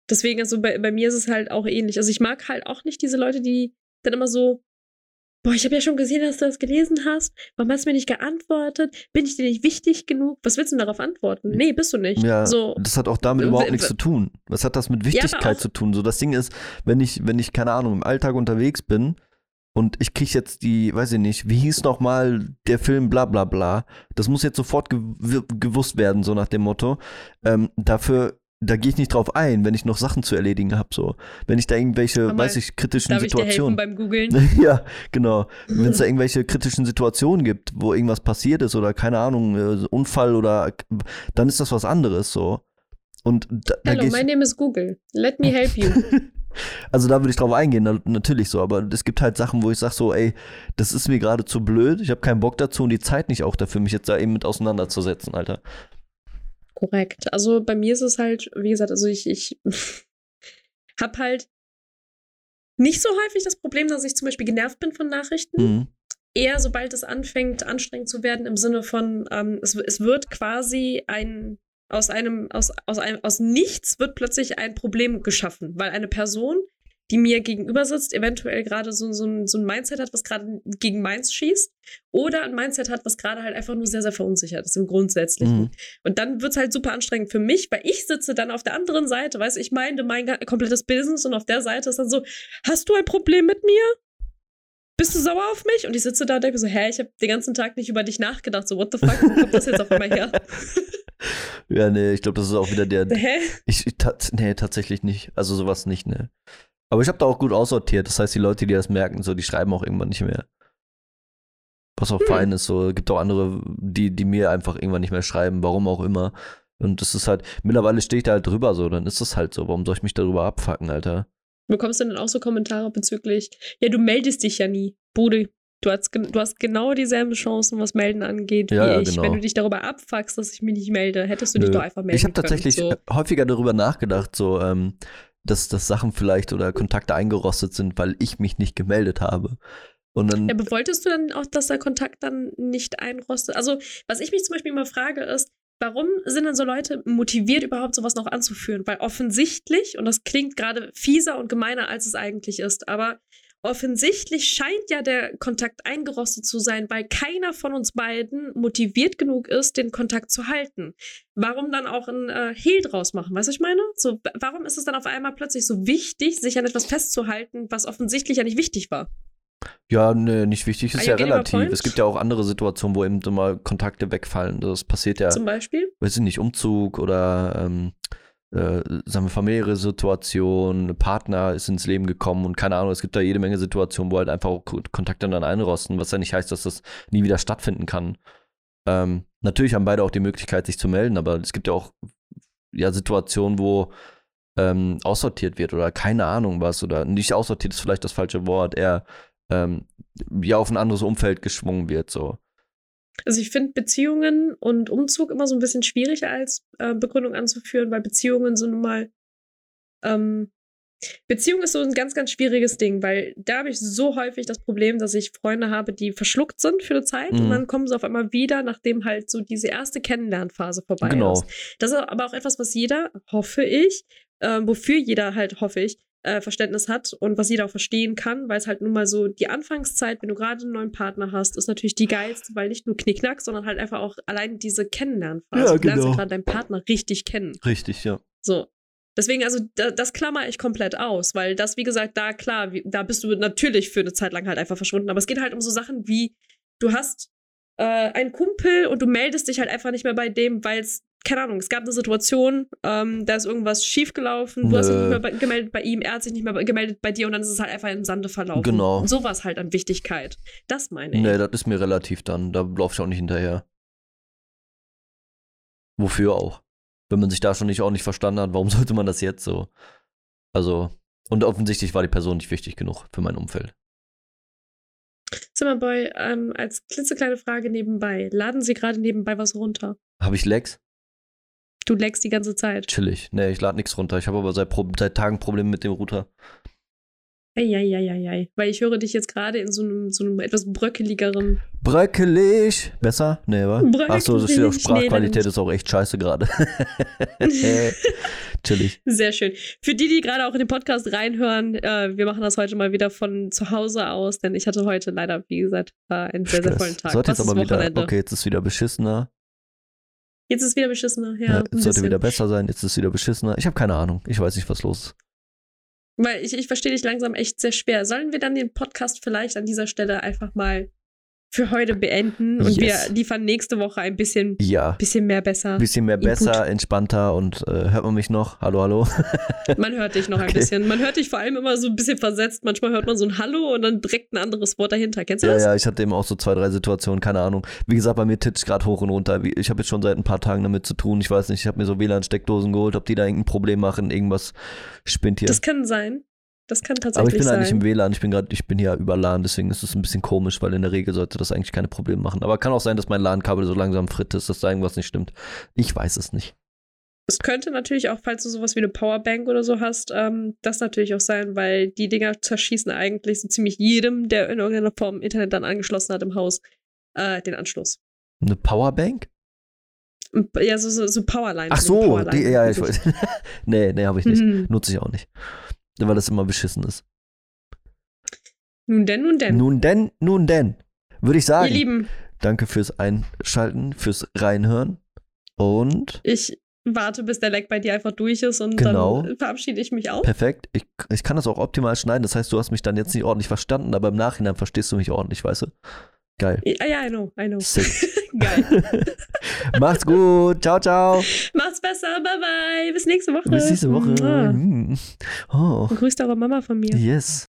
deswegen, also bei, bei mir ist es halt auch ähnlich. Also ich mag halt auch nicht diese Leute, die dann immer so, boah, ich habe ja schon gesehen, dass du das gelesen hast. Warum hast du mir nicht geantwortet? Bin ich dir nicht wichtig genug? Was willst du denn darauf antworten? Nee, bist du nicht. Ja, so, das hat auch damit überhaupt nichts zu tun. Was hat das mit Wichtigkeit auch- zu tun? So, das Ding ist, wenn ich, wenn ich, keine Ahnung, im Alltag unterwegs bin und ich krieg jetzt die, weiß ich nicht, wie hieß nochmal der Film bla bla bla, das muss jetzt sofort gew gewusst werden, so nach dem Motto. Ähm, dafür, da gehe ich nicht drauf ein, wenn ich noch Sachen zu erledigen habe, so. Wenn ich da irgendwelche, mal, weiß ich, kritischen darf ich dir helfen Situationen. beim Googeln? [LAUGHS] ja, genau. Wenn es da irgendwelche kritischen Situationen gibt, wo irgendwas passiert ist oder keine Ahnung, äh, Unfall oder dann ist das was anderes so. Und da, da Hallo, geh ich, my name is Google. Let me help you. [LAUGHS] also da würde ich drauf eingehen, na, natürlich so, aber es gibt halt Sachen, wo ich sage so, ey, das ist mir gerade zu blöd, ich habe keinen Bock dazu und die Zeit nicht auch dafür, mich jetzt da eben mit auseinanderzusetzen, Alter. Korrekt. Also bei mir ist es halt, wie gesagt, also ich, ich [LAUGHS] habe halt nicht so häufig das Problem, dass ich zum Beispiel genervt bin von Nachrichten. Mhm. Eher sobald es anfängt, anstrengend zu werden, im Sinne von, ähm, es, es wird quasi ein, aus einem, aus, aus einem, aus nichts wird plötzlich ein Problem geschaffen, weil eine Person, die mir gegenüber sitzt, eventuell gerade so, so, ein, so ein Mindset hat, was gerade gegen meins schießt, oder ein Mindset hat, was gerade halt einfach nur sehr, sehr verunsichert ist im Grundsätzlichen. Mhm. Und dann wird es halt super anstrengend für mich, weil ich sitze dann auf der anderen Seite, weißt du, ich meine mein komplettes Business und auf der Seite ist dann so, hast du ein Problem mit mir? Bist du sauer auf mich? Und ich sitze da und denke so, hä, ich habe den ganzen Tag nicht über dich nachgedacht, so what the fuck, wo kommt das jetzt auf einmal her? [LAUGHS] Ja, nee, ich glaube, das ist auch wieder der, hä? Ich, tat, nee, tatsächlich nicht. Also sowas nicht, ne. Aber ich habe da auch gut aussortiert. Das heißt, die Leute, die das merken, so, die schreiben auch irgendwann nicht mehr. Was auch Hm. fein ist, so. Gibt auch andere, die, die mir einfach irgendwann nicht mehr schreiben, warum auch immer. Und das ist halt, mittlerweile stehe ich da halt drüber so, dann ist das halt so. Warum soll ich mich darüber abfacken, Alter? Bekommst du denn auch so Kommentare bezüglich, ja, du meldest dich ja nie. Bude, Du hast, du hast genau dieselben Chancen, was Melden angeht, Ja, wie ja, ich. genau. Wenn du dich darüber abfuckst, dass ich mich nicht melde, hättest du dich Nö. doch einfach melden Ich habe tatsächlich So. häufiger darüber nachgedacht, so, ähm, dass, dass Sachen vielleicht oder Kontakte eingerostet sind, weil ich mich nicht gemeldet habe. Und dann, Ja, aber wolltest du dann auch, dass der Kontakt dann nicht einrostet? Also, was ich mich zum Beispiel immer frage, ist, warum sind denn so Leute motiviert, überhaupt sowas noch anzuführen? Weil offensichtlich, und das klingt gerade fieser und gemeiner, als es eigentlich ist, aber offensichtlich scheint ja der Kontakt eingerostet zu sein, weil keiner von uns beiden motiviert genug ist, den Kontakt zu halten. Warum dann auch ein äh, Hehl draus machen? Weißt du, was ich meine? So, warum ist es dann auf einmal plötzlich so wichtig, sich an etwas festzuhalten, was offensichtlich ja nicht wichtig war? ja, nee, nicht wichtig, ist Are ja relativ. Es gibt ja auch andere Situationen, wo eben mal Kontakte wegfallen. Das passiert ja, Zum Beispiel? weiß ich nicht, Umzug oder ähm, äh, sagen wir familiäre Situation, Partner ist ins Leben gekommen und keine Ahnung, es gibt da jede Menge Situationen, wo halt einfach Kontakte dann einrosten, was ja nicht heißt, dass das nie wieder stattfinden kann. Ähm, natürlich haben beide auch die Möglichkeit, sich zu melden, aber es gibt ja auch ja, Situationen, wo ähm, aussortiert wird oder keine Ahnung was oder nicht aussortiert ist vielleicht das falsche Wort, eher ähm, ja auf ein anderes Umfeld geschwungen wird, so. Also ich finde Beziehungen und Umzug immer so ein bisschen schwieriger als äh, Begründung anzuführen, weil Beziehungen sind nun mal ähm, Beziehung ist so ein ganz, ganz schwieriges Ding, weil da habe ich so häufig das Problem, dass ich Freunde habe, die verschluckt sind für eine Zeit Mhm. und dann kommen sie auf einmal wieder, nachdem halt so diese erste Kennenlernphase vorbei Genau. ist. Das ist aber auch etwas, was jeder, hoffe ich, ähm, wofür jeder halt, hoffe ich, äh, Verständnis hat und was jeder auch verstehen kann, weil es halt nun mal so die Anfangszeit, wenn du gerade einen neuen Partner hast, ist natürlich die geilste, weil nicht nur Knickknack, sondern halt einfach auch allein diese Kennenlernphase. Ja, du lernst ja genau. gerade deinen Partner richtig kennen. Richtig, ja. So. Deswegen, also, da, das klammer ich komplett aus, weil das, wie gesagt, da klar, wie, da bist du natürlich für eine Zeit lang halt einfach verschwunden. Aber es geht halt um so Sachen wie, du hast äh, einen Kumpel und du meldest dich halt einfach nicht mehr bei dem, weil es, keine Ahnung, es gab eine Situation, ähm, da ist irgendwas schiefgelaufen, du hast dich Nö. nicht mehr bei, gemeldet bei ihm, er hat sich nicht mehr gemeldet bei dir und dann ist es halt einfach im Sande verlaufen. Genau. Und sowas halt an Wichtigkeit. Das meine ich. Nee, das ist mir relativ dann. Da laufe ich auch nicht hinterher. Wofür auch? Wenn man sich da schon nicht ordentlich verstanden hat, warum [LAUGHS] sollte man das jetzt so? Also, und offensichtlich war die Person nicht wichtig genug für mein Umfeld. Zimmerboy, ähm, als klitzekleine Frage nebenbei. Laden Sie gerade nebenbei was runter? Habe ich Lex? Du leckst die ganze Zeit. Chillig. Nee, ich lade nichts runter. Ich habe aber seit, seit Tagen Probleme mit dem Router. Eieieiei. Weil ich höre dich jetzt gerade in so einem, so einem etwas bröckeligeren. Bröckelig. Besser? Nee, wa? Achso, das steht auf. Sprachqualität, Nee, ist auch echt scheiße gerade. [LAUGHS] Chillig. Sehr schön. Für die, die gerade auch in den Podcast reinhören, äh, wir machen das heute mal wieder von zu Hause aus, denn ich hatte heute leider, wie gesagt, äh, einen sehr, sehr Stress. vollen Tag. Sollte jetzt aber wieder, okay, jetzt ist wieder beschissener. Jetzt ist wieder beschissener. Ja, Ja, jetzt sollte wieder besser sein, jetzt ist es wieder beschissener. Ich habe keine Ahnung. Ich weiß nicht, was los ist. Weil ich, ich verstehe dich langsam echt sehr schwer. Sollen wir dann den Podcast vielleicht an dieser Stelle einfach mal für heute beenden und Yes. wir liefern nächste Woche ein bisschen, Ja. bisschen mehr besser. Bisschen mehr Input. besser, entspannter und äh, hört man mich noch? Hallo, hallo. [LAUGHS] Man hört dich noch ein Okay. bisschen. Man hört dich vor allem immer so ein bisschen versetzt. Manchmal hört man so ein Hallo und dann direkt ein anderes Wort dahinter. Kennst du Ja, das? ja, ich hatte eben auch so zwei, drei Situationen, keine Ahnung. Wie gesagt, bei mir titscht gerade hoch und runter. Ich habe jetzt schon seit ein paar Tagen damit zu tun. Ich weiß nicht, ich habe mir so WLAN-Steckdosen geholt, ob die da irgendein Problem machen, irgendwas spinnt hier. Das kann sein. Das kann Aber ich tatsächlich bin sein. im WLAN, ich bin gerade, ich bin hier über LAN, deswegen ist es ein bisschen komisch, weil in der Regel sollte das eigentlich keine Probleme machen. Aber kann auch sein, dass mein LAN-Kabel so langsam fritt ist, dass da irgendwas nicht stimmt. Ich weiß es nicht. Es könnte natürlich auch, falls du sowas wie eine Powerbank oder so hast, ähm, das natürlich auch sein, weil die Dinger zerschießen eigentlich so ziemlich jedem, der in irgendeiner Form Internet dann angeschlossen hat im Haus, äh, den Anschluss. Eine Powerbank? Ja, so, so, so Powerline. Ach so Powerline. die, ja, ich weiß. [LAUGHS] nee, nee, habe ich nicht. Mhm. Nutze ich auch nicht. Weil das immer beschissen ist. Nun denn, nun denn. Nun denn, nun denn. Würde ich Ihr sagen. Lieben, Danke fürs Einschalten, fürs Reinhören. Und ich warte, bis der Leck bei dir einfach durch ist und Genau. dann verabschiede ich mich auch. perfekt. Ich, ich kann das auch optimal schneiden. Das heißt, du hast mich dann jetzt nicht ordentlich verstanden, aber im Nachhinein verstehst du mich ordentlich, weißt du? Geil. Ja, ja, I know, I know. Sick. [LAUGHS] Geil. [LAUGHS] Macht's gut. Ciao, ciao. Macht's besser, bye bye. Bis nächste Woche. Bis nächste Woche. Mm. Oh, Grüßt eure Mama von mir. yes.